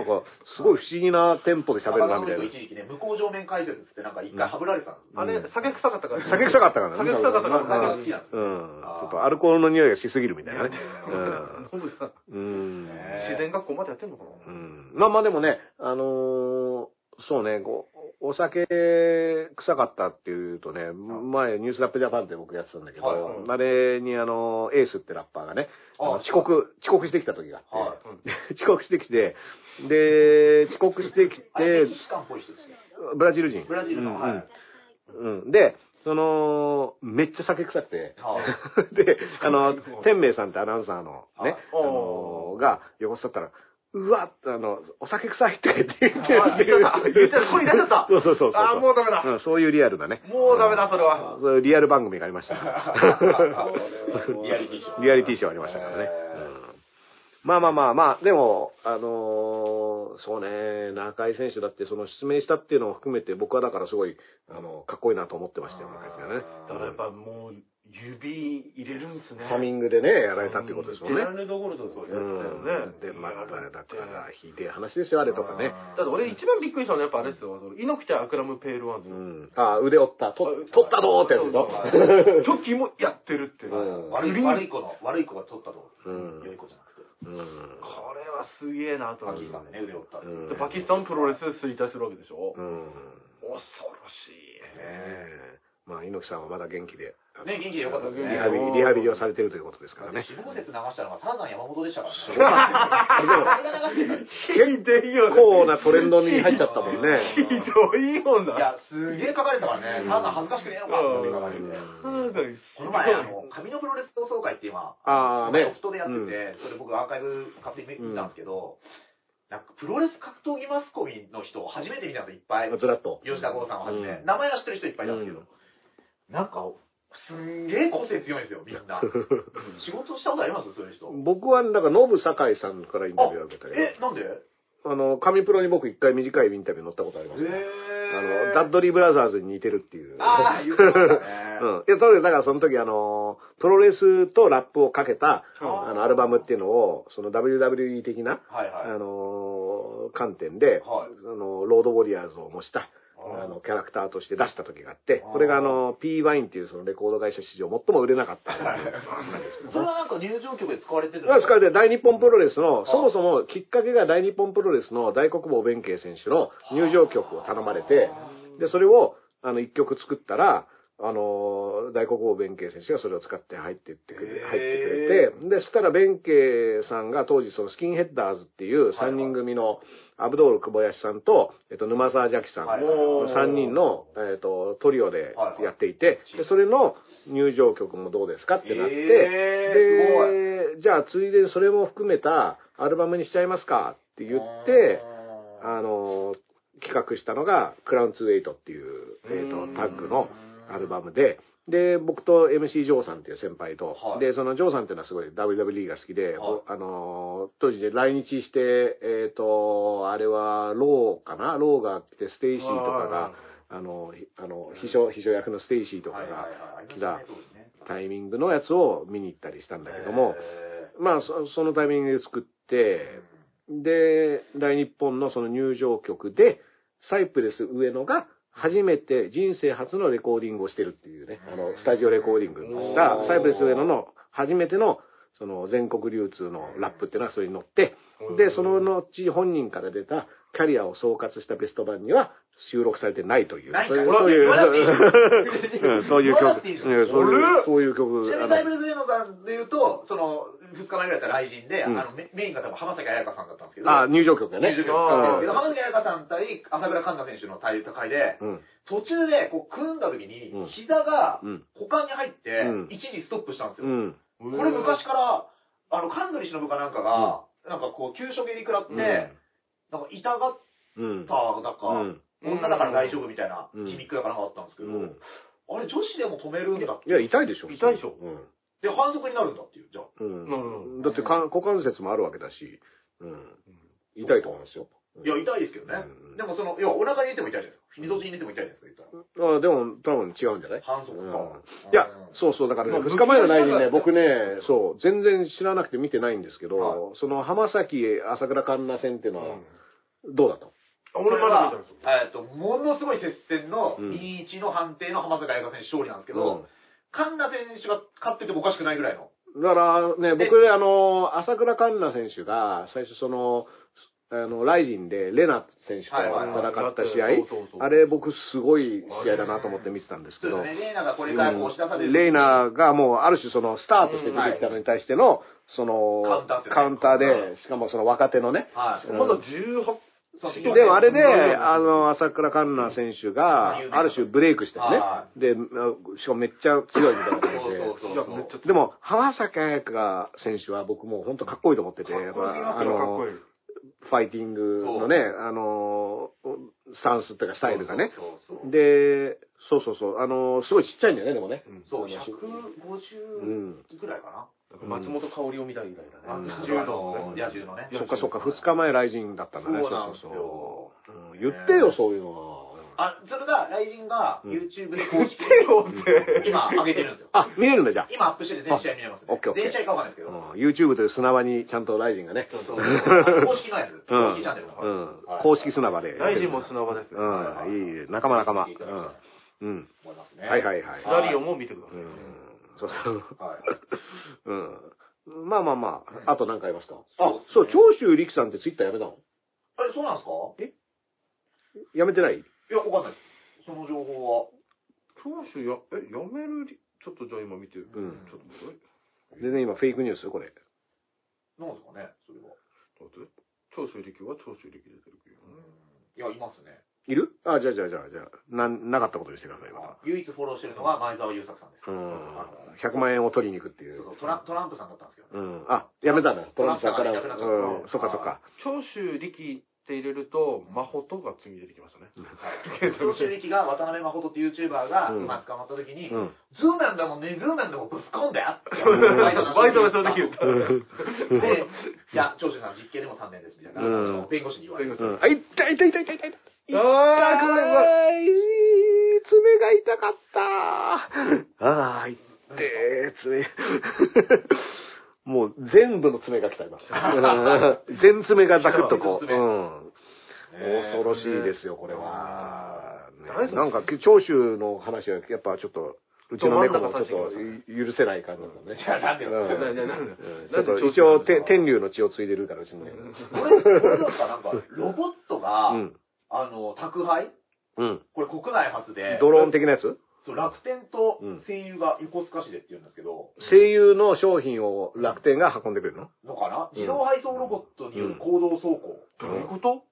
んか、すごい不思議なテンポで喋るな、みたいな一。時期ね、向こう上面解説ってなんか一回はぶられてた。あれ、酒臭かったから。酒臭かったからね。酒臭かったからうん酒が好きなんですうん。ちょっとアルコールの匂いがしすぎるみたいなね。うん。うん。自然学校までやってんのかなうんまあまあでもね、あのーそうね、こうお酒臭かったっていうとね、前ニュースラップジャパンって僕やってたんだけど、はいはい。あれにあの、エースってラッパーがね、あのあ遅刻、遅刻してきた時があって、は 遅刻してきて、で、遅刻してきあれ、メてキ、シカンっぽい人ですね。ブラジル人。ブラジルの、うん。はい。うん。で、その、めっちゃ酒臭くて、は で、あの、天明さんってアナウンサーのね、あはい。のが横座ったら、うわっあの、お酒臭いって言ってるってあ言っちゃった言っちゃった声出しちゃったそうそうそうそう。あーもうダメだんそういうリアルだね。もうダメだ、それは。そういうリアル番組がありましたね。リアリティショー。リアリティショーありましたからね。うんまあまあまあまあ、でも、あのーそうね、中井選手だってその失明したっていうのを含めて僕はだからすごい、あの、かっこいいなと思ってましたよ、中井選手がね。だからやっぱもう、指入れるんですね。サミングでね、やられたってことですもんねジェラルド・ゴルドーとやうん。ったよね。で、また、だから、ひでえ話ですよ、あれとかね。だって俺一番びっくりしたのはやっぱあれですよ。あの猪木対アクラム・ペールワンズう。ん。あ、腕折った。と取ったぞーってやつでしょ？チョキもやってるって。うん悪い、悪い子の、悪い子が取ったと。うん良い子じゃなくて。うん。これはすげえなとパキスタンでね、腕を折ったでパキスタンプロレス衰退するわけでしょ、うん。恐ろしい。ねえまあ、猪木さんはまだ元気で、ね、元気でよかったですね。リハビリ、リハビリをされてるということですからね。死亡説流したのがターザン山本でしたからね。でも誰が流してんだよひでえよ結構なトレンドに入っちゃったもんね。ひどいよな。いや、すげえ書かれてたからね。ターザン恥ずかしくねえのかって書かれてて。この前、あの、紙のプロレス同窓会って今、あーねロフトでやってて、それ僕アーカイブ買って見たんですけど、なんかプロレス格闘技マスコミの人を初めて見たんですよ、いっぱい。ずらっと。吉田豪さんをはじめ、うん名前は知ってる人いっぱいいたんですけど、うんなんか、すんげえ個性強いんですよ、みんな。仕事したことあります？そういう人。僕は、なんか、ノブ酒井さんからインタビューを受けたけど、え、なんで？あの、紙プロに僕一回短いインタビュー乗ったことありますあの、ダッドリーブラザーズに似てるっていう。ああ、言ってましたね。うん。いや、当然、だからその時、あの、プロレスとラップをかけた、うんあの、アルバムっていうのを、その WWE 的な、はいはい。あの、観点で、はいあの、ロードウォリアーズを模した、ああの、キャラクターとして出した時があってこれがあの、P ワインっていうそのレコード会社史上最も売れなかった。それはなんか入場曲で使われてるんが使われてて大日本プロレスの、あそもそもきっかけが大日本プロレスの大黒坊弁慶選手の入場曲を頼まれて、で、それを、あの、一曲作ったら、あの、大黒坊弁慶選手がそれを使って入ってってくれ、入ってくれて、で、そしたら弁慶さんが当時そのスキンヘッダーズっていう3人組の、アブドーラ小林さんと、えっと、沼澤邪鬼さん、はい3人の、えっと、トリオではいやっていて、で、それの入場曲もどうですかってなって、えで、じゃあ、ついでにそれも含めたアルバムにしちゃいますかって言って、あの、企画したのが、クラウンツーエイトっていう、えっ、と、タッグのアルバムで、で、僕と MC ジョーさんっていう先輩と、はい。で、そのジョーさんっていうのはすごい WWE が好きで、はい。あの、当時で来日して、えっ、と、あれは、ローかな？ローが来て、ステイシーとかが、あの、ひあの、秘書、秘書役のステイシーとかが来たタイミングのやつを見に行ったりしたんだけども、まあ、そそのタイミングで作って、で、大日本のその入場曲で、サイプレス上野が初めて人生初のレコーディングをしてるっていうね、あの、スタジオレコーディングをした、サイプレス上野の初めての、その全国流通のラップっていうのはそれに乗って、で、その後本人から出たキャリアを総括したベスト版には収録されてないという、そういう、そういう、そういう曲、そういう、そういう曲、ちなみにバイブルズ上野さんで言うと、その、2日前ぐらいだったら雷神で、うんあのメメインが多分浜崎彩香さんだったんですけど、あ、入場曲だね。入場曲使ってるんですけど、浜崎彩香さん対朝倉環奈選手の対戦いで、うん。途中でこう組んだ時にうん、膝がうん。股間に入ってうん、一時ストップしたんですよ。うん。これ昔から、あの、神取忍かなんかが、なんかこう、急所蹴り食らって、なんか痛がっうん。ただか、うん。女だから大丈夫みたいなうんギミックだからなんかあったんですけど、うんあれ女子でも止めるんだっていや、痛いでしょ。痛いでしょうん。で、反則になるんだっていう、じゃあ。うん。なるほどだってか股関節もあるわけだし、うん。痛いと思いますよ。いや、痛いですけどね。うんでもその、要はお腹に入れても痛いじゃないですか。溝地に入れても痛いじゃないですか、言ったら。あでも、多分違うんじゃない？反則か。うんいや、そうそう、だからね、まあ2日前のライブね、僕ね、そう、全然知らなくて見てないんですけど、はその浜崎朝倉環奈戦っていうのは、どうだった？まだ見はえっと、ものすごい接戦のうん2-1の判定の浜坂彩香選手勝利なんですけうんど、カンナ選手が勝っててもおかしくないぐらいの？だからね、僕、あの、朝倉環奈選手が、最初その、あの、ライジンでレナ選手と戦った試合。あれ僕すごい試合だなと思って見てたんですけど、ね、レイナがこれからこう押し出される。レイナーがもうある種そのスターとして出てきたのに対しての、その、カウンターでしかもその若手のね、はい。うん。まだ18、そうでもあれで、あの、朝倉環奈選手が、ある種ブレイクしたよね。は。で、しかもめっちゃ強いみたいな感じで。でも、浜崎彩香選手は僕もう本当かっこいいと思ってて、あのファイティングのね、あの、スタンスっていうかスタイルがね。そうそうそうで、そうそうそう、あの、すごいちっちゃいんだよね、でもね。そう、う150ん。ぐらいか松本香織を見たみたいな。だね。柔道の、野獣のね。そっかそっか、二日前ライジンだったんだね。そうそうそうそううん言ってよ、そういうのは。あ、それが、ライジンがうん YouTube で公式手をって。今上げてるんですよ。あ、見れるんだじゃあ。今アップしてて全試合見れますねあオッケーオッケー全試合かわかんないですけど。うん YouTube という砂場にちゃんとライジンがね。そうそうそう公式のやつ。うん公式チャンネルだから。うんはい公式砂場で。大臣も砂場ですうよ。ん、いいね。仲間仲間。うん。うん。はいはいはい。スラリオも見てください。うん。そうそう。はい。うん。まあまあまあ、あと何かありますか？あ、そう、長州力さんってツイッターやめたの？え、そうなんですか？やめてない？いや、わかんないです。その情報は。長州や、え、やめるり、ちょっとじゃあ今見て、んちょっと待って。全然今フェイクニュースこれ。なんですかね、それは。待って。長州力は長州力出てるけどね。いや、いますね。いる？あ、じゃあじゃあじゃあじゃあ、な、なかったことにしてください、また。唯一フォローしてるのが前澤友作さんです。うんあの。100万円を取りに行くっていう。そうそうトラトランプさんだったんですけど、うん。あ、やめたの？トランプさんから。トランプさんがいなくなっちゃったうん、そっかそっか。長州力って入れると、マホトが次に出てきましたね。はい。長州力が渡辺誠っていう YouTuber がうん今捕まった時に、うん。ズーなんだもんね、ズーなんだもんぶっ込んだよって。バイトの正直言った。で、いや、長州さん実刑でも3年ですみたいな、弁護士に言われる。うん。あ、痛い痛い痛い痛い痛い痛い。爪が痛かった。ああ、痛え、爪。もう全部の爪が来た今。う ん全爪がザクッとこう。うん。ね恐ろしいですよ、これは。なんか、長州の話はやっぱちょっと、うちの猫もちょっと許せない感じなんだね。いやなんでようちょっと一応、て天竜の血を継いでるから、うちの猫。これ、これなんか、ロボットが、うん。あの、宅配？うん。これ国内初で、ドローン的なやつ？そう、楽天とうん声優が横須賀市でって言うんですけど、声優の商品を楽天が運んでくれるの？のかな？うん自動配送ロボットによる行動走行。どういうこと？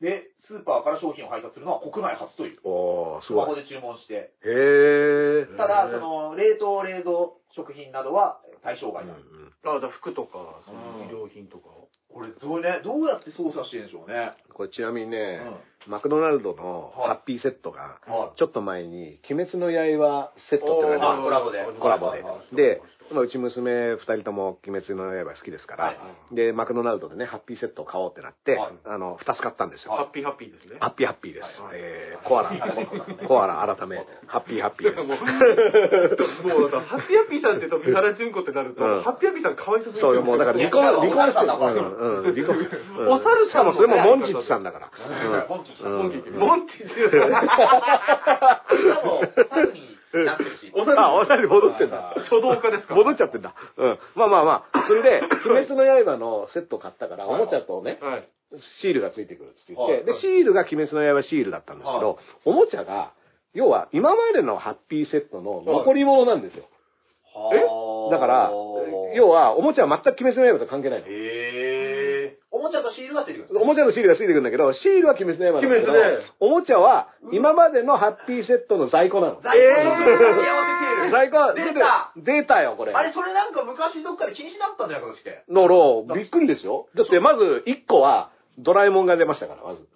で、スーパーから商品を配達するのは国内初という。おー、すごい。スマホで注文して。へえ。ただ、その、冷凍、冷蔵食品などは対象外だ。あ、じゃあ服とか、その衣料品とか。これ、どうね、どうやって操作してるんでしょうね。これちなみにね、うマクドナルドのはい。ハッピーセットが、はい。ちょっと前に、鬼滅の刃セットってのがあコラボで。コラボで。で、まあ、うち娘二人とも鬼滅の刃好きですから、はいで、マクドナルドでね、ハッピーセットを買おうってなって、はい。あの、二つ買ったんですよ。ハッピーハッピーですね。ハッピーハッピーです。はいえー、コアラ、コアラ改め、ハッピーハッピーです。もう、ハッピーハッピーさんって言うと、三原純子ってなると、うん。ハッピーハッピーさんかわいそうすぎそうよ、もうだから離婚、離婚してうん、うん、離婚。うんお猿しかもそれもモンチッチさんだから。本気うんモンキーモンチッチよ。しかも、猿になってるし。お猿あ、お猿に戻ってんだ。書道家ですか？戻っちゃってんだ。うん。まあまあまあ。それで、鬼滅の刃のセット買ったから、おもちゃとね、はい。シールがついてくるって言って、はいで、シールが鬼滅の刃シールだったんですけど、はおもちゃが、要は今までのハッピーセットの残り物なんですよ。え？だから、要は、おもちゃは全く鬼滅の刃と関係ないの。へー。おもちゃとシールがついてくるおもちゃのシールがついてくるんだけど、シールは鬼滅の刃なんだけど鬼滅ね、おもちゃは今までのハッピーセットの在庫なの。在庫の掛け合わせセール。在庫は出た出たよ、これ。あれ、それなんか昔どっかで禁止になったんじゃないかとして。のろ、びっくりですよ。だってまず1個は、ドラえもんが出ましたから、まず。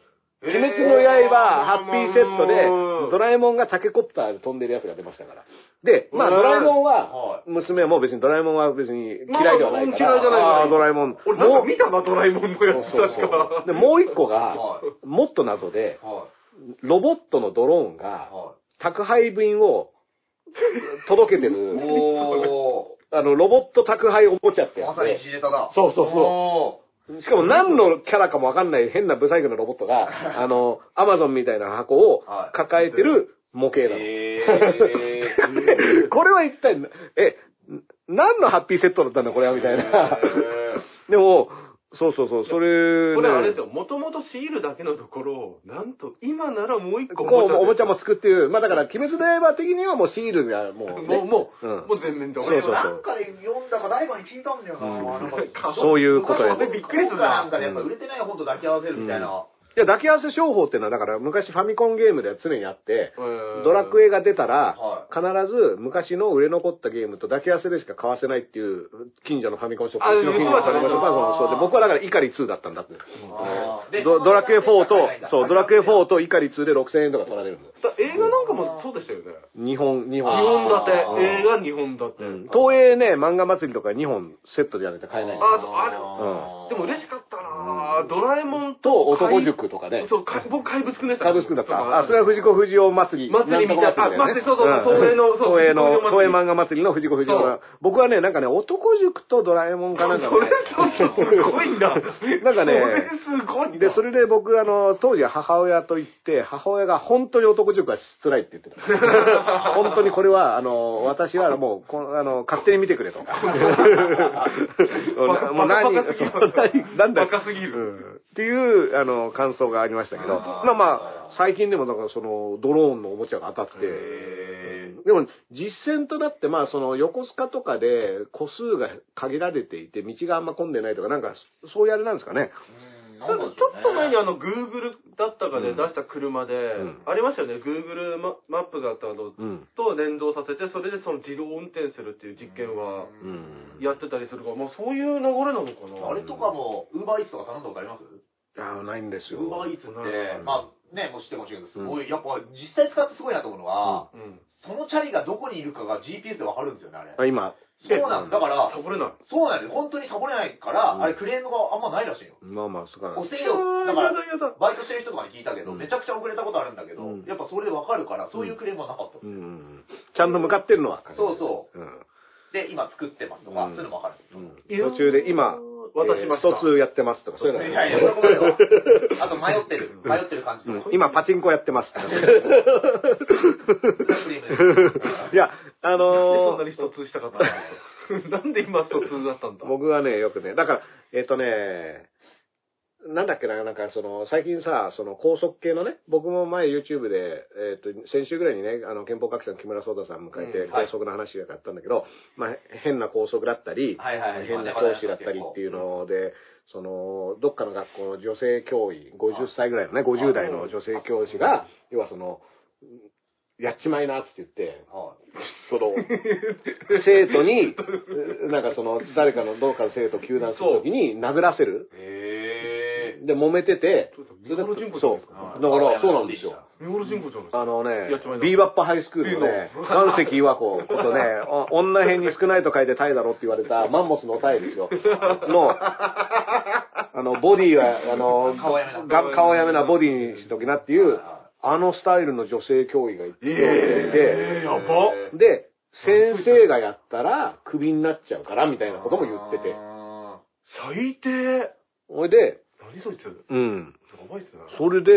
鬼滅の刃、ハッピーセットで、ドラえもんがタケコプターで飛んでるやつが出ましたから。で、まあうんドラえもんはは、娘はもう別にドラえもんは別に嫌いではないから。まあ嫌いじゃないああ、ドラえもん。俺なんもうか見たな、ドラえもんのやつ、確か。で、もう一個がは、もっと謎で、はロボットのドローンい。が、は宅配便を届けてい。る、おあの、ロボット宅配おもちゃってー。やつまさにで地ネタだ。そうそうそうおしかも何のキャラかもわかんない変なブサイクなロボットが、あの、アマゾンみたいな箱をはい抱えてる模型なの。へー。これは一体、え、何のハッピーセットだったんだこれはみたいな。でも、そうそうそう、それ、ね、これあれですよ、もともとシールだけのところを、なんと今ならもう一個こう、おもちゃもも作っていう、まあだから、鬼滅の刃的にはもうシールがもう、ね、もう、もう、うん。もう全面で。そうそうそう。なんかで読んだか誰かに聞いたんだよな。なん。かそういうことやびっくりするな。んかでやっぱ売れてない本と抱き合わせるみたいな。いや、抱き合わせ商法っていうのは、だから昔ファミコンゲームでは常にあって、うんドラクエが出たらは、必ず昔の売れ残ったゲームと抱き合わせでしか買わせないっていう、近所のファミコンショップ、あうちの近所のファミコンショップはそうで、僕はだからイカリ2だったんだって。ドドラクエ4と、そう、ドラクエ4と。とイカリ2で6000円とか取られるんだ映画なんかもそうでしたよね。日本、日本。あ日本立て。映画日本立て。うん。東映ね、漫画祭りとか2本セットでやらないと買えない。んですよああでも嬉しかったなぁドラえもんと、と、男塾とかね。そう、か僕怪物くんでした。サブスクだった。あ、それは藤子不二雄祭り。祭りみたいなあ祭りそうそう東映のそう東映の、東映漫画祭りの藤子不二雄そが。僕はね、なんかね、男塾とドラえもんかなんかねそれ、そうそう、すごいんだ。なんかねそれすごいんだ。で、それで僕、あの、当時は母親と行って、母親が本当に男塾が辛いって言ってた。本当にこれは、あの、私はもう、こあの、勝手に見てくれと。もう何、何なんだバカすぎるうんっていう、あの、感想がありましたけど、まあまあ、最近でもだからその、ドローンのおもちゃが当たって、へでも、実践となって、まあ、その、横須賀とかで、個数が限られていて、道があんま混んでないとか、なんか、そういうあれなんですかね。うんちょっと前にあの、Google だったかで出した車で、んありましたよね。Google ママップだったのうん。と連動させて、それでその自動運転するっていう実験はうん。やってたりするから、まあそういう流れなのかな。あれとかも、ウーバーイーツとか頼んだことあります？いや、ないんですよ。ウーバーイーツってうん、まあね、もう知ってもちろんすごい、やっぱ実際使ってすごいなと思うのは、うん。そのチャリがどこにいるかが GPS でわかるんですよね、あれ。あ今、そうなんです。だからサ、ボれない。そうなんです。本当にサボれないから、うんあれクレームがあんまないらしいよ。まあまあ、そうか。遅いよ。だから。バイトしてる人とかに聞いたけど、うんめちゃくちゃ遅れたことあるんだけど、うんやっぱそれでわかるから、そういうクレームはなかった。うんうん。ちゃんと向かってるのは。そうそう。うん。で、今作ってますとか、うんそういうのもわかるんですよ。うん途中で今、渡しました。えースト2やってますとか、そういうの。いやいや、そんなことないわ。あと迷ってる。迷ってる感じ今、パチンコやってますいや、あなんでそんのーなにスト2したかったの なんで今スト2だったんだ僕はね、よくね、だから、えっ、とね、なんだっけな、なんかその、最近さ、その高速系のね、僕も前 YouTube で、えっ、と、先週ぐらいにね、あの、憲法学者の木村壮太さん迎えて、うんはい。高速の話をやったんだけど、まあ、変な高速だったり、はいはいはい。変な講師だったりっていうので、その、どっかの学校の女性教員、50歳ぐらいのね、50代の女性教師が、要はその、やっちまいなって言って、はい。その、生徒に、なんかその、誰かの、どうかの生徒を糾弾するときに殴らせる。へで、揉めてて、そう。だから、そうなんですよ。三原純子じゃないですか。あのねビーバップハイスクールのね、岩石岩子ことね、お女編に少ないと書いてタイだろって言われたマンモスのタイですよ。の、あの、ボディは、あの、顔やめなが顔やめなボディにしときなっていう、あのスタイルの女性教員がいて、で、先生がやったらクビになっちゃうからみたいなことも言ってて。あ最低ほいで、何そいつ？やうん。ばいっすね。それで、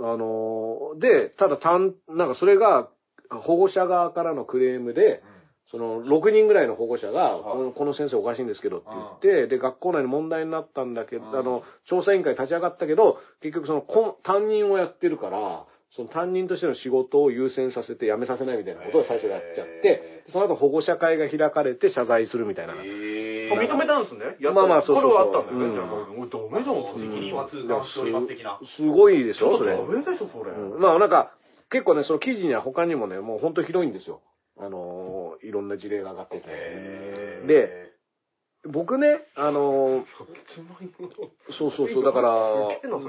あのーで、ただ単、なんかそれが保護者側からのクレームで、その6人ぐらいの保護者が、はいこのこの先生おかしいんですけどって言って、で、学校内に問題になったんだけど、うんあの、調査委員会立ち上がったけど、結局その担任をやってるから、その担任としての仕事を優先させて辞めさせないみたいなことを最初やっちゃって、その後保護者会が開かれて謝罪するみたいな。認めたんですね。やっまあまあそうそうそれはあったんだよね。うんじゃあもうダメじゃん、責任は痛感しております的な。すごいでしょ、ちょっとそれ。ダメでしょ、それ。うんまあなんか、結構ね、その記事には他にもね、もう本当ひどいんですよ。あのーいろんな事例が上がってて。へーで、僕ね、あのー そうそうそう、だから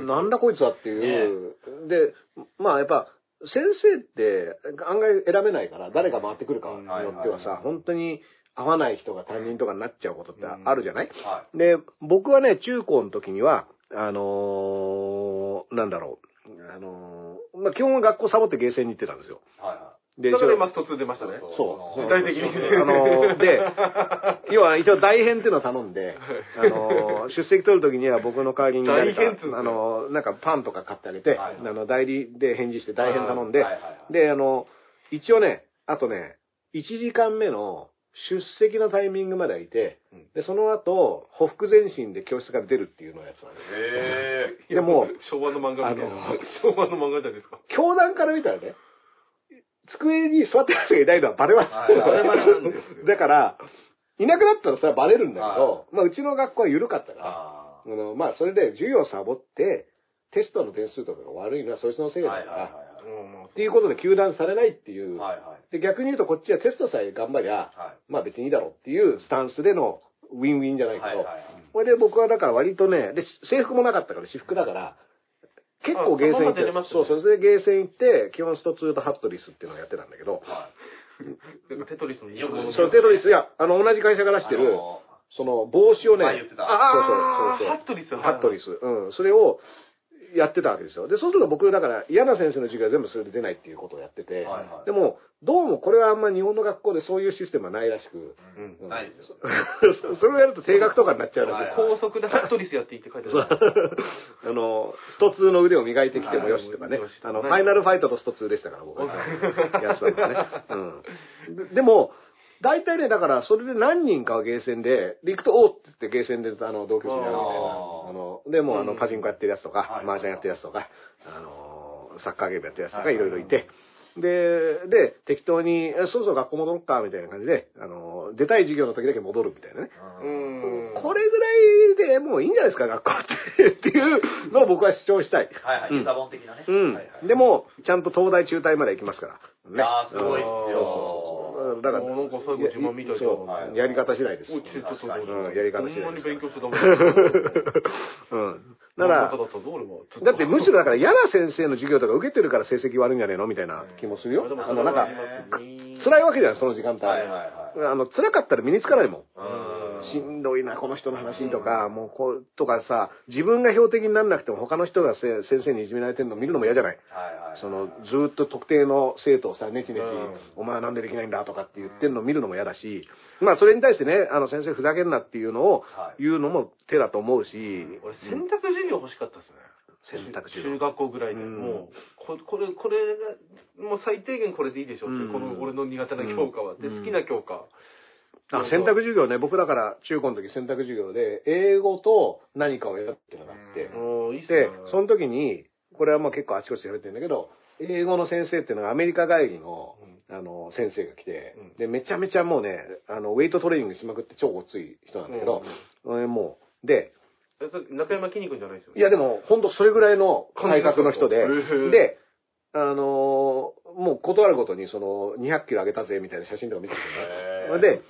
なんだこいつはっていう。で、まあやっぱ、先生って案外選べないから、誰が回ってくるかによってはさ、本当に合わない人が担任とかになっちゃうことってあるじゃない？はで、僕はね、中高の時には、あのーなんだろう、あのーまあ、基本は学校サボってゲーセンに行ってたんですよ。い。はい。はでだからト2出ましたね。そう。具体的にあのーで、要は一応代編っていうのを頼んで、あのー出席取る時には僕の代わりに誰か代編あのーなんかパンとか買ってあげて、はいあの、代理で返事して代編頼んで、はいはいはいで、あの、一応ね、あとね、1時間目の出席のタイミングまではいて、で、その後、ほふ前進で教室から出るっていうのをやってたんです。へーでも、昭和の漫画みたいな。昭和の漫画じゃないですか。教団から見たらね、机に座ってる人がいないのはバレます。バレますだから、いなくなったらそれはバレるんだけど、まあ、うちの学校は緩かったから、ああのまあ、それで授業サボって、テストの点数とかが悪いのはそいつのせいーだから、っていうことで糾弾されないっていう、はい。はいはい。で逆に言うとこっちはテストさえ頑張りゃ、はまあ別にいいだろうっていうスタンスでのウィンウィンじゃないい。けど。これで僕はだから割とね、で、制服もなかったから私服だから、結構ゲーセン行って、まね。そうそれでゲーセン行って、基本スト2とハットリスっていうのをやってたんだけど、なんかテトリスのよくそのテトリス、いや、あの、同じ会社が出してる、あのその帽子をね、前言ってた。そうそうそうそう。ハットリスハットリス。うん。それをやってたわけですよ。で、そうすると僕、だから嫌な先生の授業は全部それで出ないっていうことをやってて、はいはいでも、どうもこれはあんま日本の学校でそういうシステムはないらしく、うんうんないですよ。それをやると定額とかになっちゃうらしい。はい高速でハットリスやっていいって書いてある。あの、スト2の腕を磨いてきてもよしとかね。あの、ファイナルファイトとスト2でしたから、僕は。やつだからね。うん。ででも、大体ね、だから、それで何人かはゲーセンで、で行くと、おーって言ってゲーセンで、あの、同級生に会うみたいな。あの、でも、あの、うんパチンコやってるやつとかは、い麻雀やってるやつとか、あの、サッカーゲームやってるやつとか、はいいろいろいて、で、で、適当に、えそろそろ学校戻ろっか、みたいな感じで、あの、出たい授業の時だけ戻るみたいなね。うん。これぐらいでもういいんじゃないですか、学校って。っていうのを僕は主張したい。はいはい、うんネタ本的なね。うんはいはい。でも、ちゃんと東大中退まで行きますから。ね。あーすごいっすようんそうそうそうそう。だから、なんか最後自慢みたいじゃんそうはいやり方次第です。ちょっとやり方次第ほんまに勉強してたもん。うん。だからだ、ってむしろだから嫌な先生の授業とか受けてるから成績悪いんじゃねえのみたいな気もするよ。あの、なんか、辛辛いわけじゃん、その時間帯。あの、辛かったら身につかないもん。うんしんどいな、この人の話とか、もうこう、とかさ、自分が標的にならなくても他の人がせ先生にいじめられてるの見るのも嫌じゃない？はいはい。その、ずーっと特定の生徒をさ、ネチネチ、うんお前はなんでできないんだとかって言ってるのを見るのも嫌だし、まあそれに対してね、あの先生ふざけんなっていうのをはい言うのも手だと思うし、俺、選択授業欲しかったですね。選択授業中学校ぐらいで。うんもう、ここれ、これが、もう最低限これでいいでしょって、うんこの俺の苦手な教科は。で、うん好きな教科。あ選択授業ね、僕だから中高の時選択授業で、英語と何かを選ぶって。いうのがあって、で、その時に、これはまあ結構あちこちで言われてるんだけど、英語の先生っていうのがアメリカ帰りの、あの、先生が来て、うん。で、めちゃめちゃもうね、あの、ウェイトトレーニングしまくって超ごつい人なんだけど、うんもう、で、中山きんに君じゃないですよ。いやでも、ほんとそれぐらいの体格の人でで、あのーもう断るごとにその200キロ上げたぜみたいな写真とか見せてくるね。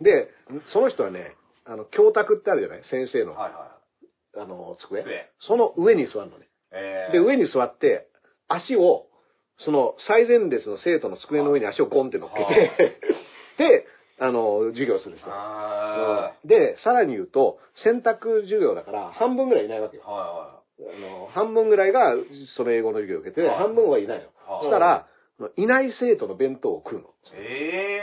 で、で、その人はね、あの、教卓ってあるじゃない？先生の、はいはあの、机机その上に座るのね。い。えーで、上に座って、足を、その最前列の生徒の机の上に足をゴンって乗っけて、で、あの、授業する人。で、さらに言うと、選択授業だから、半分ぐらいいないわけよー。はあの、半分ぐらいが、その英語の授業を受けて、はい半分はいないの。はいそしたら、いない生徒の弁当を食うの。いはい。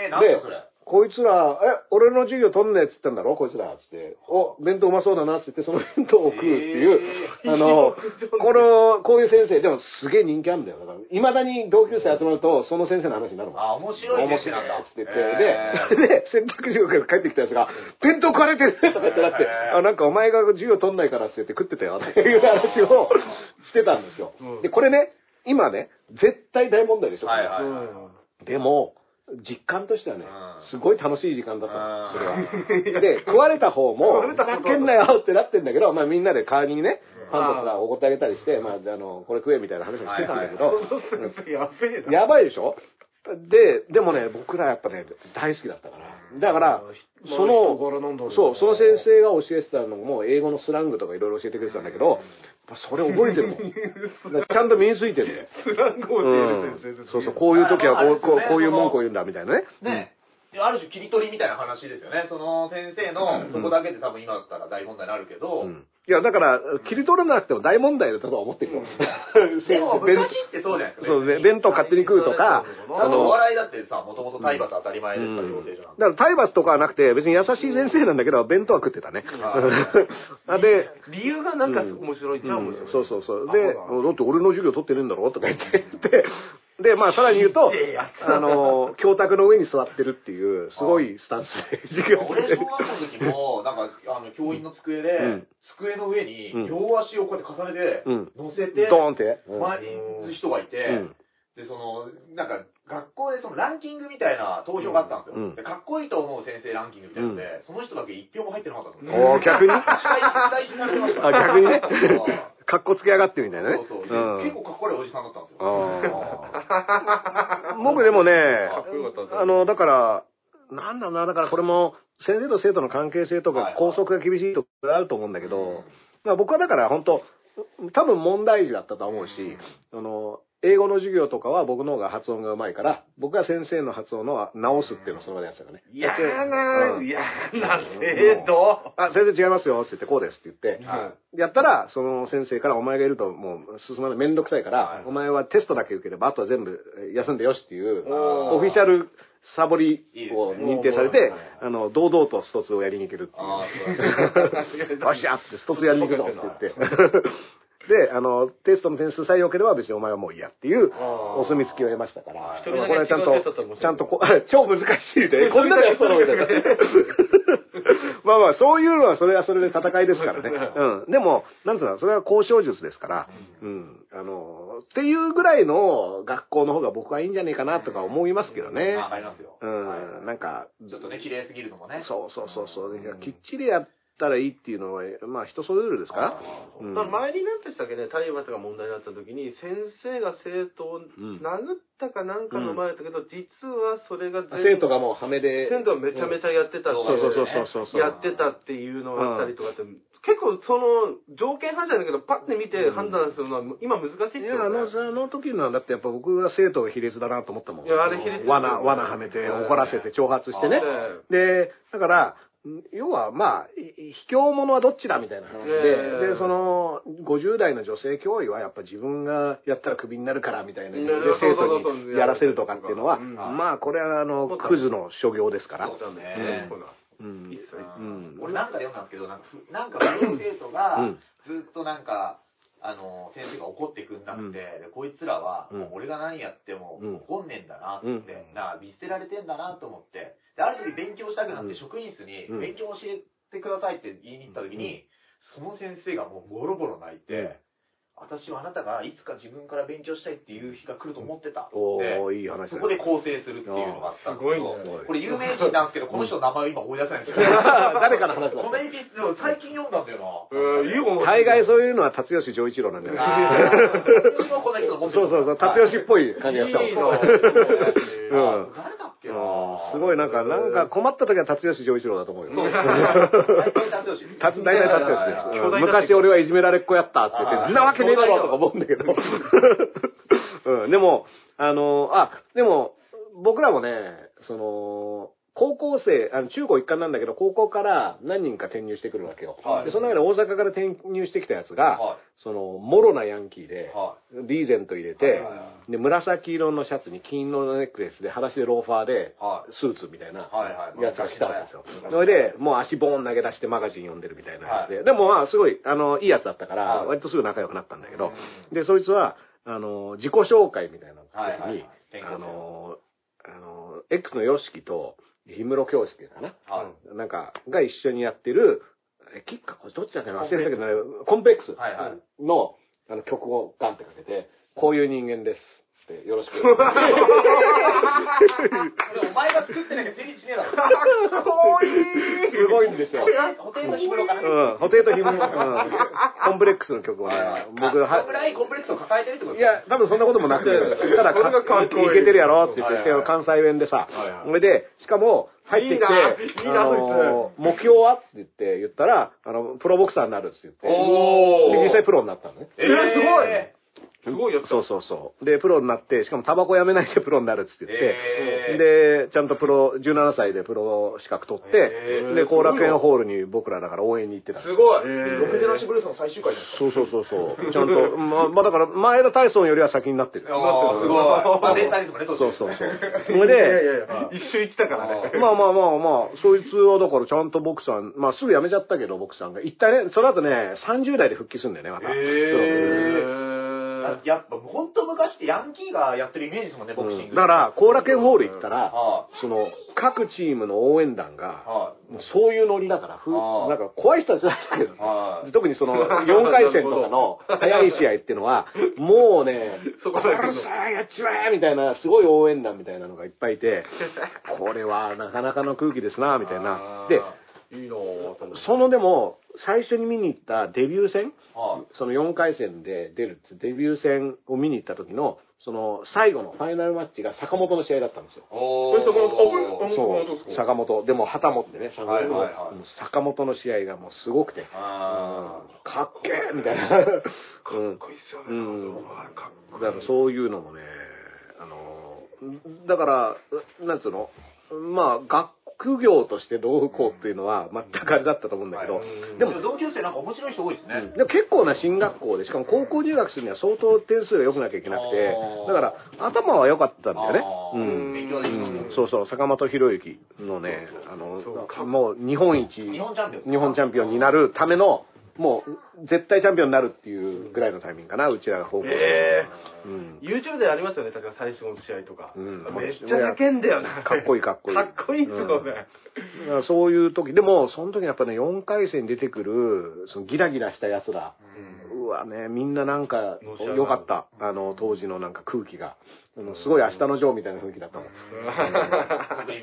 えー、なんだそれ。こいつら、え、俺の授業取んねえっつったんだろ？こいつら、つって。お、弁当うまそうだな、つって、その弁当を食うっていう、えあの、この、こういう先生、でもすげえ人気あるんだよ。だから、未だに同級生集まると、その先生の話になるもん。あ、面白い面ね。白いっつって言って、えで、で、選択授業から帰ってきたやつが、弁当食われてる とかってなって、あ、なんかお前が授業取んないからって言って食ってたよ、っていう話をしてたんですようん。で、これね、今ね、絶対大問題でしょ。はいはいうんでも、実感としてはねうん、すごい楽しい時間だったの、それは。うん。で、食われた方も、ふざけんなよってなってんだけど、まあみんなで代わりにね、うん。パンとかおごってあげたりして、まあ、じゃあ、あの、これ食えみたいな話をしてたんだけど、やばいでしょ？で、でもね、僕らやっぱね、大好きだったから。だから、まあその、ねそう、その先生が教えてたのも、英語のスラングとかいろいろ教えてくれてたんだけど、それ覚えてるもん。ちゃんと身についてるね。スラングを教える先生うんそうそう、こういう時はこう、こうあこういう文句を言うんだ、みたいなね。ね。ある種切り取りみたいな話ですよね。その先生の、そこだけで多分今だったら大問題になるけど、うんいや、だから、切り取らなくても大問題だとは思ってるよ。でも弁昔ってそうじゃないですか。そうね、弁当勝手に食うとか、あの、お笑いだってさ、もともと体罰当たり前ですから、養成所なんて。だから体罰とかはなくて、別に優しい先生なんだけど、弁当は食ってたね。あ で、理由がなんか面白いっちゃ面白い。そうそうそう。あで、だって俺の授業取ってねえんだろ？とか言って、で、で、まあさらに言うとあの、教卓の上に座ってるっていう、すごいスタンスで授業俺、してる。小学校の時も、なんか、あの、教員の机で、うん。机の上にうん、両足をこうやって重ねて、うん。乗せて、ドーンって。人がいて、うん。で、その、なんか、学校でそのランキングみたいな投票があったんですよ。うん。でかっこいいと思う先生ランキングみたいなので、その人だけ一票も入ってなかったんですよ。おー逆に逆にね。う。ん。かっこつけやがってみたいなね。そうそう。結構かっこいいおじさんだったんですよ。あ 僕でもねあの、だから、なんだろうな、だからこれも、先生と生徒の関係性とはいか、校則が厳しいとかあると思うんだけど、まあ僕はだから本当、多分問題児だったと思うし、あの、英語の授業とかは僕の方が発音が上手いから、僕が先生の発音の直すっていうのをその場でやってたからね。嫌うな、ん嫌な生徒。あ、先生違いますよって言って、こうですって言って、はやったら、その先生からお前がいるともう進まない、めんどくさいから、お前はテストだけ受ければ、あとは全部えー休んでよしっていう、オフィシャルサボりを認定されて、あの、堂々とストツをやりに行けるっていう。よっしゃって、ストツやりに行くぞって言って。で、あの、テストの点数さえ良ければ別にお前はもういいやっていうお墨付きを得ましたから、これはちゃんと、いちゃんとこ、超難しいで、こんなのやったのみたいな。まあまあ、そういうのはそれはそれで戦いですからね。うん。でも、なんつうの、それは交渉術ですから、うん。あの、っていうぐらいの学校の方が僕はいいんじゃねえかなとか思いますけどね。わかりますよ。うん。なんか、ちょっとね、綺麗すぎるのもね。そうそうそうそう。きっちりやったらいいっていうのは、まあ人それぞれですか？ら。うん前に何でしたっけね、体罰が問題になった時に、先生が生徒を殴ったかなんかの前だったけど、実はそれが生徒がもうハメで。生徒がめちゃめちゃやってたってそうそうそうそうそうそう。やってたっていうのがあったりとかって、結構その条件反射だけど、パッて見て判断するのは今難しいですよね。いや、あの、あの時のは、だってやっぱ僕は生徒が卑劣だなと思ったもん。いやあれ卑劣罠、罠はめて、怒らせて、挑発してねは。で、だから、ん要は、まあ、い卑怯者はどっちだみたいな話で、ええ。で、その、50代の女性教諭はやっぱ自分がやったらクビになるからみたいなでうん生徒にやらせるとかっていうのは、うん。まあ、これはあの、クズの所業ですから。そうだね。うん。俺なんかで読んだんですけど、なんか生徒がうん、ずっとなんか、あの、先生が怒ってくんなくて、でこいつらは、俺が何やってもうん。怒んねえんだなって、うん。なんか見捨てられてんだなと思って、で、ある時勉強したくなって職員室にうん。勉強教えてくださいって言いに行った時に、その先生がもうボロボロ泣いて、私はあなたがいつか自分から勉強したいっていう日が来ると思ってたっってー、いい話だ。そこで構成するっていうのがあったんですけすごいどね、これ有名人なんですけど、この人の名前を今思い出せないんですよ。誰かの話だこのエピでも最近読んだんだよな。大概そういうのは達吉丈一郎なんだよね。そうそうそう、達吉っぽい感じがしたもん。いいな うん。誰だっけなすごいなんか、なんか困った時は達吉丈一郎だと思うよ。そう大体達吉。た大体達吉です。昔俺はいじめられっ子やったって言って、そんなわけねえだろとか思うんだけど。うん、でも、あの、あ、でも、僕らもね、その、高校生、あの中高一貫なんだけど、高校から何人か転入してくるわけよ。はい。でその中で大阪から転入してきたやつが、はその、もろなヤンキーで、はリーゼント入れて、で、紫色のシャツに金色のネックレスで、裸足でローファーで、はい。スーツみたいなやつが来たわけですよ。はい。それで、もう足ボーン投げ出してマガジン読んでるみたいなやつで。はい。でもまあ、すごい、あの、いいやつだったから、はい。割とすぐ仲良くなったんだけど、うで、そいつは、あの、自己紹介みたいな時にはい、あの、あの、X のヨシキと、氷室京介かな。はい。なんか、が一緒にやってる、え、キッカこれどっちだっけな忘れたけどね、コンプレックス。はいはい。の、あの、曲をガンってかけて、こういう人間です。って、よろしく。お前が作ってなきゃ成立しねえだろ。すごいんですよ。ホテルの氷室かな。うん、ホテイとヒム、うん、コンプレックスの曲をね、僕僕、そのぐは、らいコンプレックスを抱えてるってこといや、多分そんなこともなくて、ただ、いいいけてるやろって言って、はい。はい関西弁でさ。はいはい、それで、しかも、入ってきて、目標はって言って、言ったら、あの、プロボクサーになるって言って、実際プロになったのね。えー、すごいすごいやつだそうそうそう。で、プロになって、しかもタバコやめないでプロになるって言って、えで、ちゃんとプロ、17歳でプロ資格取って、えーで、後楽園ホールに僕らだから応援に行ってたすすごい。えーロケゼラシブルースの最終回じゃないですか。そうそうそうそう。ちゃんと、まあ、まあだから、前田大尊よりは先になってる。あーすごい。まあ、連載ですもんね、そうそうそう。それいやいで、やいや、一緒に来たからね。まあまあまあまあ、そいつはだからちゃんとボクさん、まあすぐ辞めちゃったけど、ボクさんが。一体ね、その後ね、30代で復帰するんだよね、また。あやっぱ、ほんと昔ってヤンキーがやってるイメージですもんね、ボクシング。うんだから、後楽園ホール行ったら、はその、各チームの応援団い。が、はもうそういうノリだから、なんか怖い人たちなんだけど特にその、4回戦とかの 早い試合っていうのは、もうね、そこだけの。やっちまえみたいな、すごい応援団みたいなのがいっぱいいて、これはなかなかの空気ですな、みたいな。で、いいなぁ、そのそのでも、最初に見に行ったデビュー戦、はい。その4回戦で出るってデビュー戦を見に行った時の、その最後のファイナルマッチが坂本の試合だったんですよ。坂本そう、坂本。でも旗持ってね、坂本,、はいはいはい。坂本の試合がもうすごくて、あかっけーみたいな。う んかっこいいっすよね。うん。かっこいい。だからそういうのもね、あの、だから、なんつうの、まあ、学業としてどうこうっていうのは全くあれだったと思うんだけど、はい。でも同級生なんか面白い人多いですね。でも結構な進学校で、しかも高校入学するには相当点数が良くなきゃいけなくてだから頭は良かったんだよね。うん。勉強はできますねうん。そうそう、坂本博之のね、あの、もう日本一、日本チャンピオンになるための、もう絶対チャンピオンになるっていうぐらいのタイミングかな、うちらが高校生。えうん。YouTube でありますよね、確か最初の試合とか。うんめっちゃ叫んだよな。かっこいいかっこいいかっこいいっすよね。だからそういう時、でも、その時やっぱね、4回戦に出てくる、そのギラギラした奴ら、うわね、みんななんか良かった。あの、当時のなんか空気が。あのすごい明日のジョーみたいな雰囲気だったもん。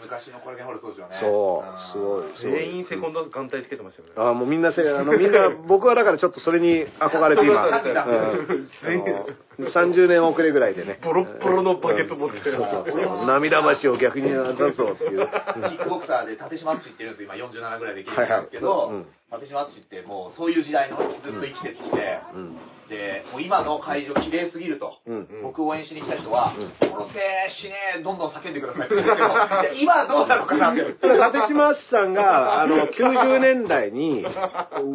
昔のコラゲンホールそうですよね。そう、すごい。全員セコンド眼帯つけてましたよね。あもうみんなせ、あの、みんな、僕はだからちょっとそれに憧れて今、そうんあの30年遅れぐらいでね。ボロッボロのバケット持って。そうそうそう。涙橋を逆に出そうっていう。キックボクサーで立島っちって言うんですよ。今47ぐらいで聞いてるんですけど、はいはいうん立島っちってもうそういう時代のずっと生きてきて、うん。で、もう今の会場綺麗すぎると。うん。僕応援しに来た人は、うん殺せ死ねどんどん叫んでくださいって言うんですけど、い や今はどうなのかなって。立島さんが、あの、90年代に、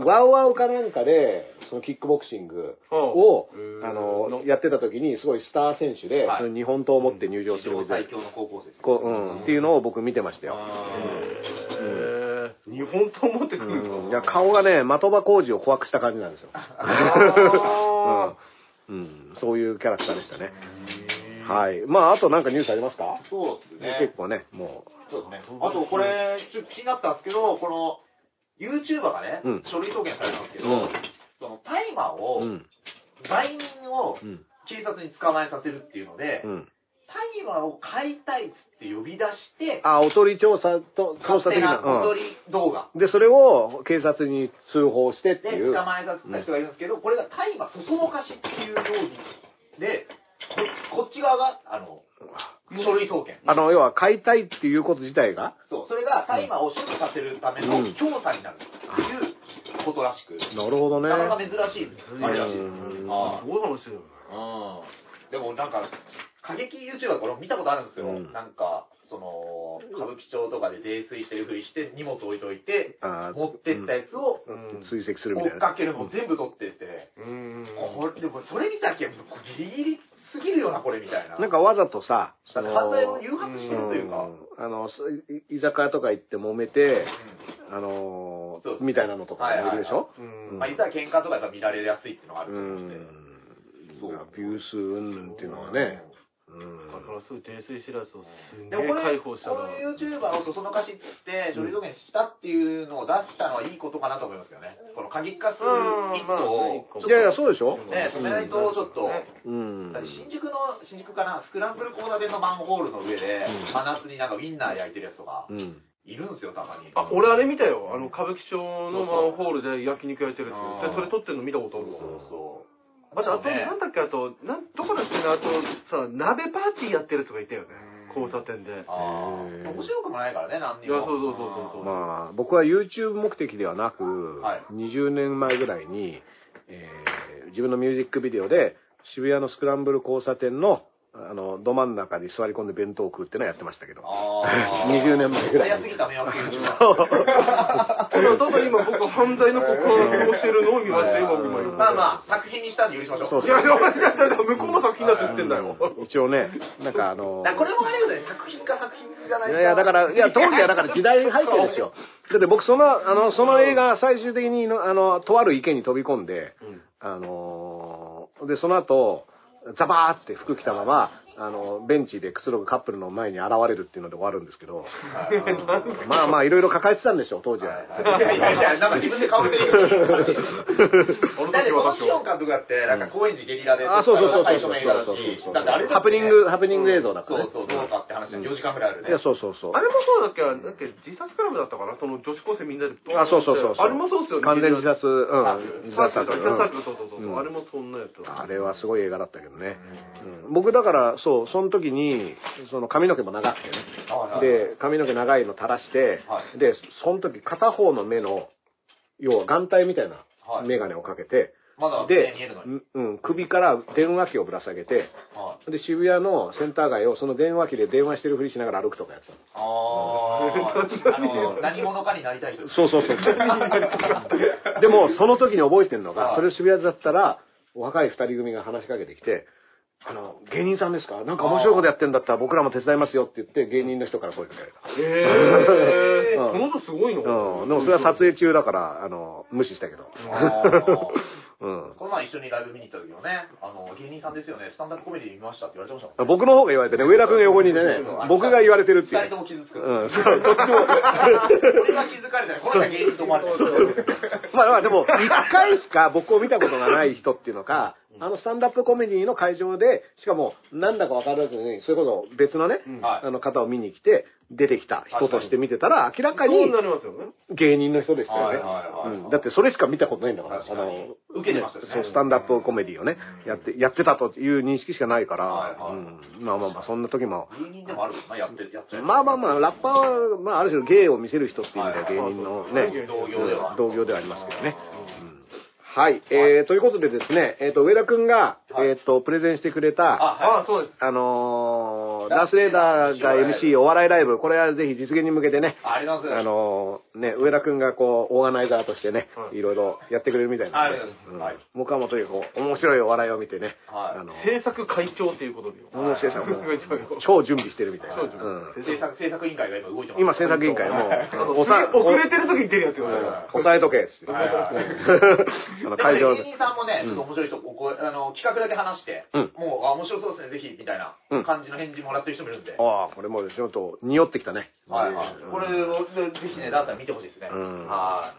ワウワウかなんかで、そのキックボクシングをうん、あの、やってた時に、すごいスター選手で、はいその日本刀を持って入場す史るみたいな。上最強の高校生です。こう、うん、っていうのを僕見てましたよ。へー日本刀持ってくるうん、のいや、顔がね、的場浩二を怖くした感じなんですよ。あ うん、うん、そういうキャラクターでしたね。はい。まあ、あとなんかニュースありますか？そうですね。結構ね、もそうですね。あと、これ、ちょっと気になったんですけど、この、YouTuber がね、うん書類送検されたんですけど、うんその、大麻う、を、うん、売人をうん、警察に捕まえさせるっていうので、うん。大麻を買いたいっつって呼び出して、あ、おとり調査と、調査的なな。踊り動画うん。で、それを警察に通報してってでいう。捕まえさせた人がいるんですけど、これが大麻そそのかしっていう容疑で、ここっち側が、あの、書類送検。あの、要は買いたいっていうこと自体が、そう、それが大麻を所持させるためのうん調査になるっていうことらしく、なるほどね。なかなか珍しいです。あれらしいです。うんあすごい話だよね。あうん。でもなんか、過激 YouTuber これ見たことあるんですよ。うん。なんか、その、歌舞伎町とかで泥酔してるふりして荷物置いといて、持ってったやつをうん。追跡するみ追たいな。っかけるのを全部取ってって、うん。これでもそれ見たけギリギリすぎるよな、これみたいな。なんかわざとさ、犯罪を誘発してるというか、うん。あの、そい居酒屋とか行って揉めて、あのそうですみたいなのとかもいるでしょ？うん。まあ、言ったら喧嘩とかが見られやすいっていうのがあるうと思うんで。ん。アビュース云々っていうのはね。うだからすぐ泥酔知らずをすんげえでもこれ、解放したら。この YouTuber をそそのかしって、書類送検したっていうのを出したのはいいことかなと思いますけどね。この過激化する一途を、いやいや、そうでしょね、止めないとちょっと、うんだって新宿の、新宿かな、スクランブル交差点のマンホールの上で、真夏になんかウィンナー焼いてるやつとかう、ん。いるんですよ、たまに。あ、俺あれ見たよ。あの、歌舞伎町のマンホールで焼肉焼いてるやうんつ。で、それ撮ってるの見たことあるわ。そうそう。あと、あと、ねなんだっけ、あと、なん、どこだっけな、あと、さ、鍋パーティーやってるやつがいたよね。交差点で。ああ、面白くもないからね、何にいやも。そうそうそうそうそう。まあ、僕は YouTube 目的ではなく、はい。20年前ぐらいに、えー自分のミュージックビデオで渋谷のスクランブル交差点のあのど真ん中に座り込んで弁当を食うっていうのをやってましたけど。ああ。20年前ぐらい早すぎた迷惑 YouTuber ただ、ただ今僕、犯罪の告白をしてるのを見ましたよ、今、今。まあまあ、作品にしたんで許しましょう。そういや、いや、いやいや向こうの作品だって言ってんだよ。一応ね、なんかあのこれもあれよね、作品か作品じゃないか。いやいや、だから、いや、当時はだから時代背景ですよ。だって僕、その、あの、その映画、最終的にの、あの、とある池に飛び込んで、あのーで、その後、ザバーって服着たまま、あの、ベンチでくつろぐカップルの前に現れるっていうので終わるんですけど、まあまあ、いろいろ抱えてたんでしょう、当時は。いやいやいや、なんか自分で顔で言うといい話ですよだってこのシオン監督だって、なんか高円寺ゲリラで、あ、そうそうそうだしそうそうだってあれだってねハプニング、ハプニング映像だからね。そうそう、どうかって話で4時間ぐらいあるね。いや、そうそうそう。あれもそうだっけなん自殺クラブだったかなその女子高生みんなであ、そうそうそうそう。あれもそうっすよね。完全自殺、うん。自殺サークルだった自殺サークル、そうそうそうあれもそんなやつだ。あれはすごい映画だったけどね。うん僕だから、そう、その時に、その髪の毛も長くてね。はいはいで、髪の毛長いの垂らして、はいで、その時片方の目の、要は眼帯みたいなはい眼鏡をかけて、まだで見えるのに。、うん、首から電話機をぶら下げて、はで、渋谷のセンター街をその電話機で電話してるふりしながら歩くとかやってたの。あー、あの、何者かになりたいそうそうそう。でも、その時に覚えてるのが、はいそれ渋谷だったら、若い二人組が話しかけてきて、あの、芸人さんですか？なんか面白いことやってんだったら僕らも手伝いますよって言って、芸人の人から声かけられた。えうんこの人すごいの？うん。でもそれは撮影中だから、あの、無視したけど。うん。この前一緒にライブ見に行った時もね、あの、芸人さんですよね、スタンダップコメディ見ましたって言われてましたもんね。僕の方が言われてね、上田君が横にいてね、僕が言われてるっていう。二人とも傷つく。うん、そう、どっちも。俺は気づかれてない。この人は芸人と思われてる。まあまあでも、一回しか僕を見たことがない人っていうのか、あのスタンダップコメディの会場で、しかもなんだかわからずに、それこそ別のね、はい。あの方を見に来て、出てきた人として見てたら、明らかに。芸人の人でしたよね。はいはいはいうん。だってそれしか見たことないんだから、あの受けてますよね。そう、スタンダップコメディをね、やって、やってたという認識しかないから、はいはい。うん。まあまあまあ、そんな時も、芸人でもあるもんな、やって、やっちゃう。まあまあまあ、ラッパーは、まあ、ある種の芸を見せる人っていう意味でははい芸人のね、同業ではうん同業ではありますけどね。うんはい、えー、ということでですね、えっ、と、上田くんが、はい。えっ、と、プレゼンしてくれた、あ、あ、はい。あ、そうです。のー、ダースレーダーが MC お笑いライブ、これはぜひ実現に向けてね、ありがとうございます。あのーね、上田くんがこう、オーガナイザーとしてね、はいいろいろやってくれるみたいなんで、ありがとうござい。ますうん。はい僕はもうとにかくこう面白いお笑いを見てね、はい。あの、制作会長っていうことでよ。面白いさんもはい。超準備してるみたいな。超準備。うん。制作、制作委員会が今動いてます。今制作委員会も、あのおさ遅れてる時に出るやつよ。押さえとけっつって。あの会場でね芸。人さんもね、ちょっと面白い人、こうあの、企画だけ話して、うんもう、あ、面白そうですね、ぜひ、みたいなうん感じの返事もらってる人もいるんで。ああ、これもうちょっと匂ってきたね。はいはい。これを、ぜひね、ダーさん見てほしいですね。うんは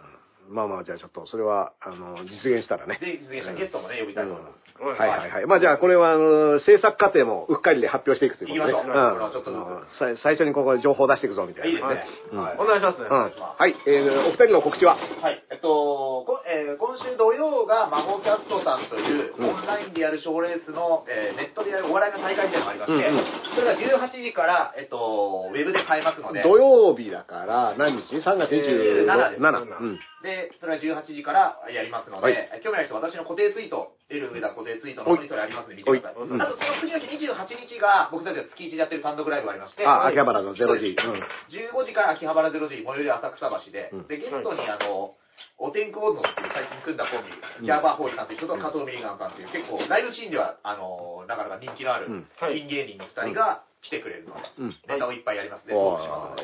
まあまあ、じゃあちょっと、それは、あの、実現したらねい。。ぜひ、実現したゲストもね、呼びたいと思います。はい。はいはい。まあじゃあこれは、あの、制作過程もうっかりで発表していくということで、行きましょう。これはちょっと最初にここで情報を出していくぞみたいな、いいですね。うん。はい。お願い。しますね。うん。はい、えー、お二人の告知は？はい。えっと、こえー今週土曜が孫キャストさんという、うん。オンラインでやる賞レースの、えーネットでやるお笑いの大会みたいなのがありまして、うん。うんそれが18時から、えっと、ウェブで買えますので、土曜日だから何日 ?3 月27 27です。うん。で、それは18時からやりますので、はい。え興味ある人、私の固定ツイート、エル上田固定ツイートの方にそれありますので見てください。あと、その次の日28日が、僕たちが月1でやってる単独ライブがありまして、あ、秋葉原のゼロ時。うん。15時から秋葉原ゼロ時、最寄り浅草橋で、うんで、ゲストにあの、お天気温度っていう最近組んだコンビ、ギャーバーホールさんという人と加藤ミリガンさんという結構ライブシーンでは、あの、なかなか人気のあるうんピン芸人の二人が来てくれるので、うん。ネタをいっぱいやりますね、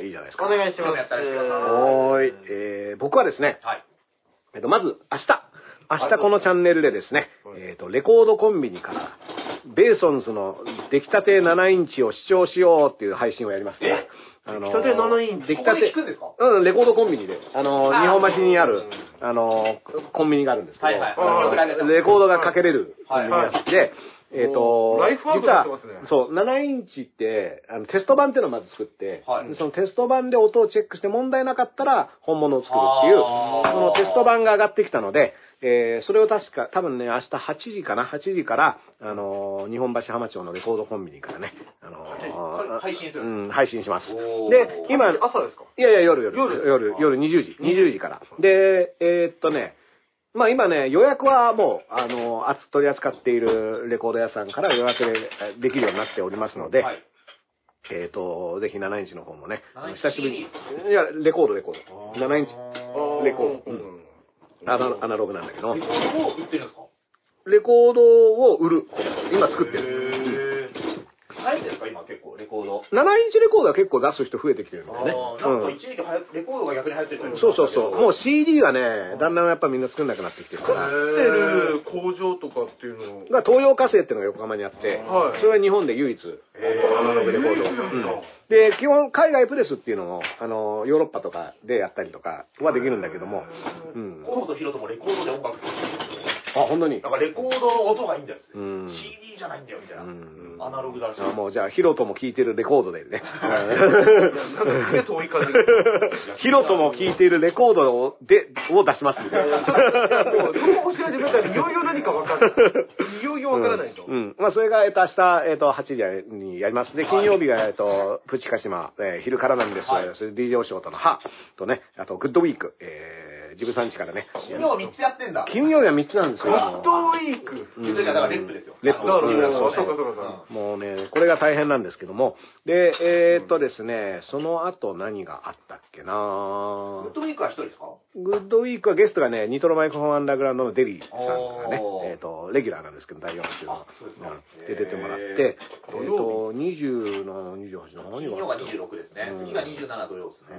いいじゃないですか。お願いします。興味あったらしてくださいおーい。えー、僕はですね、はい。えっと、まず、明日。明日このチャンネルでですね、えっと、レコードコンビニから、ベーソンズの出来たて7インチを視聴しようっていう配信をやりますね。あの出来たて7インチ？出来たてうん、レコードコンビニで。あの、日本橋にある、あの、コンビニがあるんですけど、はいはいあのレコードがかけれる。コンビニがあって、えっ、と実はそう、7インチって、あのテスト版っていうのをまず作って、はい。そのテスト版で音をチェックして問題なかったら本物を作るっていう、そのテスト版が上がってきたので、えーそれを確か、多分ね、明日8時かな ?8 時から、あのー日本橋浜町のレコードコンビニからね、あのー配信する。うん、配信します。で、今、朝ですか？いやいや、夜、夜、夜。夜、夜20時、20時から。で、えーっとね、まあ今ね、予約はもう、あの、取り扱っているレコード屋さんから予約でえできるようになっておりますので、はい。えーっと、ぜひ7インチの方もね、7インチ。久しぶりに、いや、レコード、レコード。7インチ、レコード。うんアナアナログなんだけどレ、コードを売ってるんですか？レコードを売る。今作ってる。へー。流行ってるんですか今結構、レコード。7インチレコードは結構出す人増えてきてるんだよね。なんか一時期はやレコードが逆に流行ってるうんそうそうそう。もう CD はね、だんだんやっぱみんな作んなくなってきてるから。作ってる工場とかっていうのを。が東洋火星っていうのが横浜にあって、はいそれは日本で唯一、アナログレコード。うんで、基本、海外プレスっていうのも、あの、ヨーロッパとかでやったりとかはできるんだけども、うん。河本ヒロトもレコードで音楽作ってるんですよあ、本当に？なんかレコードの音がいいんだよ。うん CD じゃないんだよ、みたいな。うんアナログだし。あもうじゃあ、ヒロトも聴いてるレコードでね。なんか遠い感じが。ヒロトも聴いているレコードをでを出しますみたいな。もう、どう教え始めたらいよいよ何か分かんない。いよいよ分からないと。うん。うんまあ、それが、えっと、明日、えっと、8時にやります。で、金曜日が、えっと、プチカシマ、えー昼からなんです。はいそれで DJ お仕事のハとね、あと、グッドウィーク、えー、ジブさんちからね。金曜3つやってんだ。金曜日は3つなんですよ。ゴッドウィーク。気づいたらだからレップですよ。レップ。だから、うそうかそうかそう。か。もうね、これが大変なんですけども。で、えーっとですね、その後何があったっけなグッドウィークは一人ですか？グッドウィークはゲストがね、ニトロマイクフォンアンダーグラウンドのデリーさんがねお、ー。えっ、と、レギュラーなんですけど、第4っていうのはあそうで出てもらって、へえっ、ーと、27、28の何金曜ががあった26ですね。うん。次が27土曜ですね。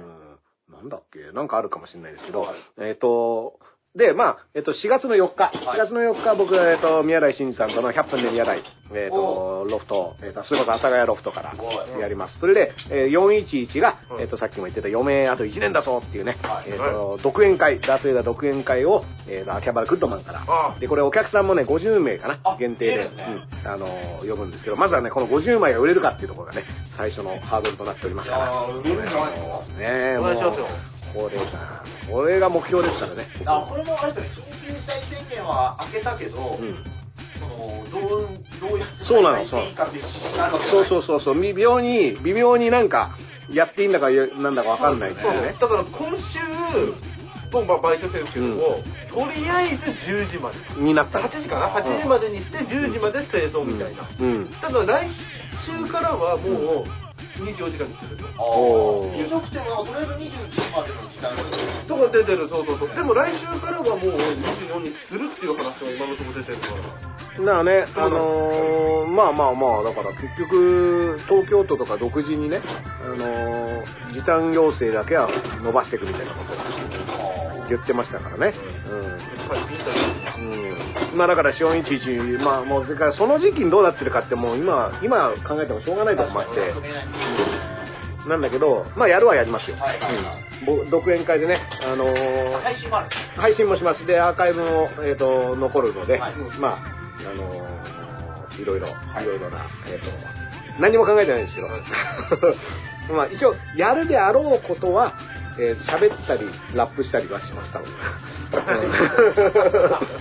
うん、なんだっけ？なんかあるかもしれないですけど、はい。えっ、と、で、まあ、えっ、と、4月の4日、4月の4日、僕、えっ、と、宮台真司さんとの100分で宮台、えっ、と、ロフト、えっ、と、それこそ阿佐ヶ谷ロフトからはい。やります。それで、えー411が、うん。えっ、と、さっきも言ってた余命あと1年だぞっていうね、はい。えっ、と、独演会、ダースエイダー独演会を、えっ、と、秋葉原グッドマンから、あで、これお客さんもね、50名かなあ限定で、ね。うん、あの呼ぶんですけど、まずはね、この50枚が売れるかっていうところがね、最初のハードルとなっておりますから。いやー売れるんじゃないですか。ねえ、お願いしますよこれが、これが目標ですからね。あ、これもあれですよね、緊急事態宣言は開けたけど、うん。その、どう、どういうそうなのしていいかっていうそうそうう。そうそう、微妙に、微妙になんか、やっていいんだか、なんだかわかんないっていうね。だから今週、と、まあ、バイトしてるんですけども、とりあえず10時まで。になった8時かな ?8 時までにして10時まで清掃みたいな。うん。ただ来週からはもう24時間にすると。ああ、飲食店はとりあえず21時までの時間がとか出てる、そうそうそう。でも来週からはもう24にするっていう話が今のところ出てるから。だからね、あのーまあまあまあ、だから結局、東京都とか独自にね、あのー時短要請だけは伸ばしていくみたいなことを言ってましたからね。うん。うん。まあだから、四四一一、まあもう、それからその時期にどうなってるかってもう今、今考えてもしょうがないとこもあって、なんだけど、まあやるはやりますよ。はいはいはいうんぼ独演会でね、あのー配信もある。配信もします。で、アーカイブも、えっ、と、残るので、はいまあ、あのーいろいろ、いろいろな、えっ、と、何も考えてないんですけど、まあ、一応、やるであろうことは、えー喋ったり、ラップしたりはしました。あ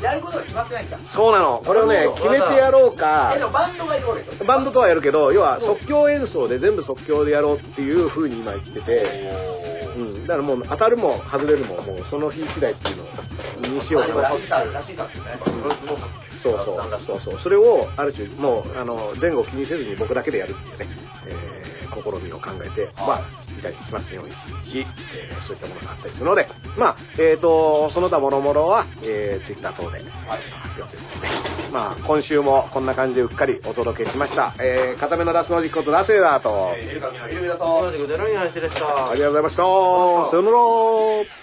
やることが決まってないんだ。そうなの。これをね、決めてやろうか。バンドがいるバンドとはやるけど、要は即興演奏で全部即興でやろうっていう風に今言ってて、うん、だからもう当たるも外れるも、もうその日次第っていうのにしようかなそうそう、そう。そう。それを、ある種、もう、あの、前後気にせずに僕だけでやるっていう。ね、えー、試みを考えて、まあ、いたりしますよ、一日、えー、そう。いったものがあったりするので、まあ、えっ、と、その他諸々は、えー、ツイッター等で発表ということで、まあ、今週もこんな感じでうっかりお届けしました。えー、固めのラスノジックことラセーダーと、えー、エルカミのイルミだと。同じくゼロに話でした。ありがとうございました。さよなら。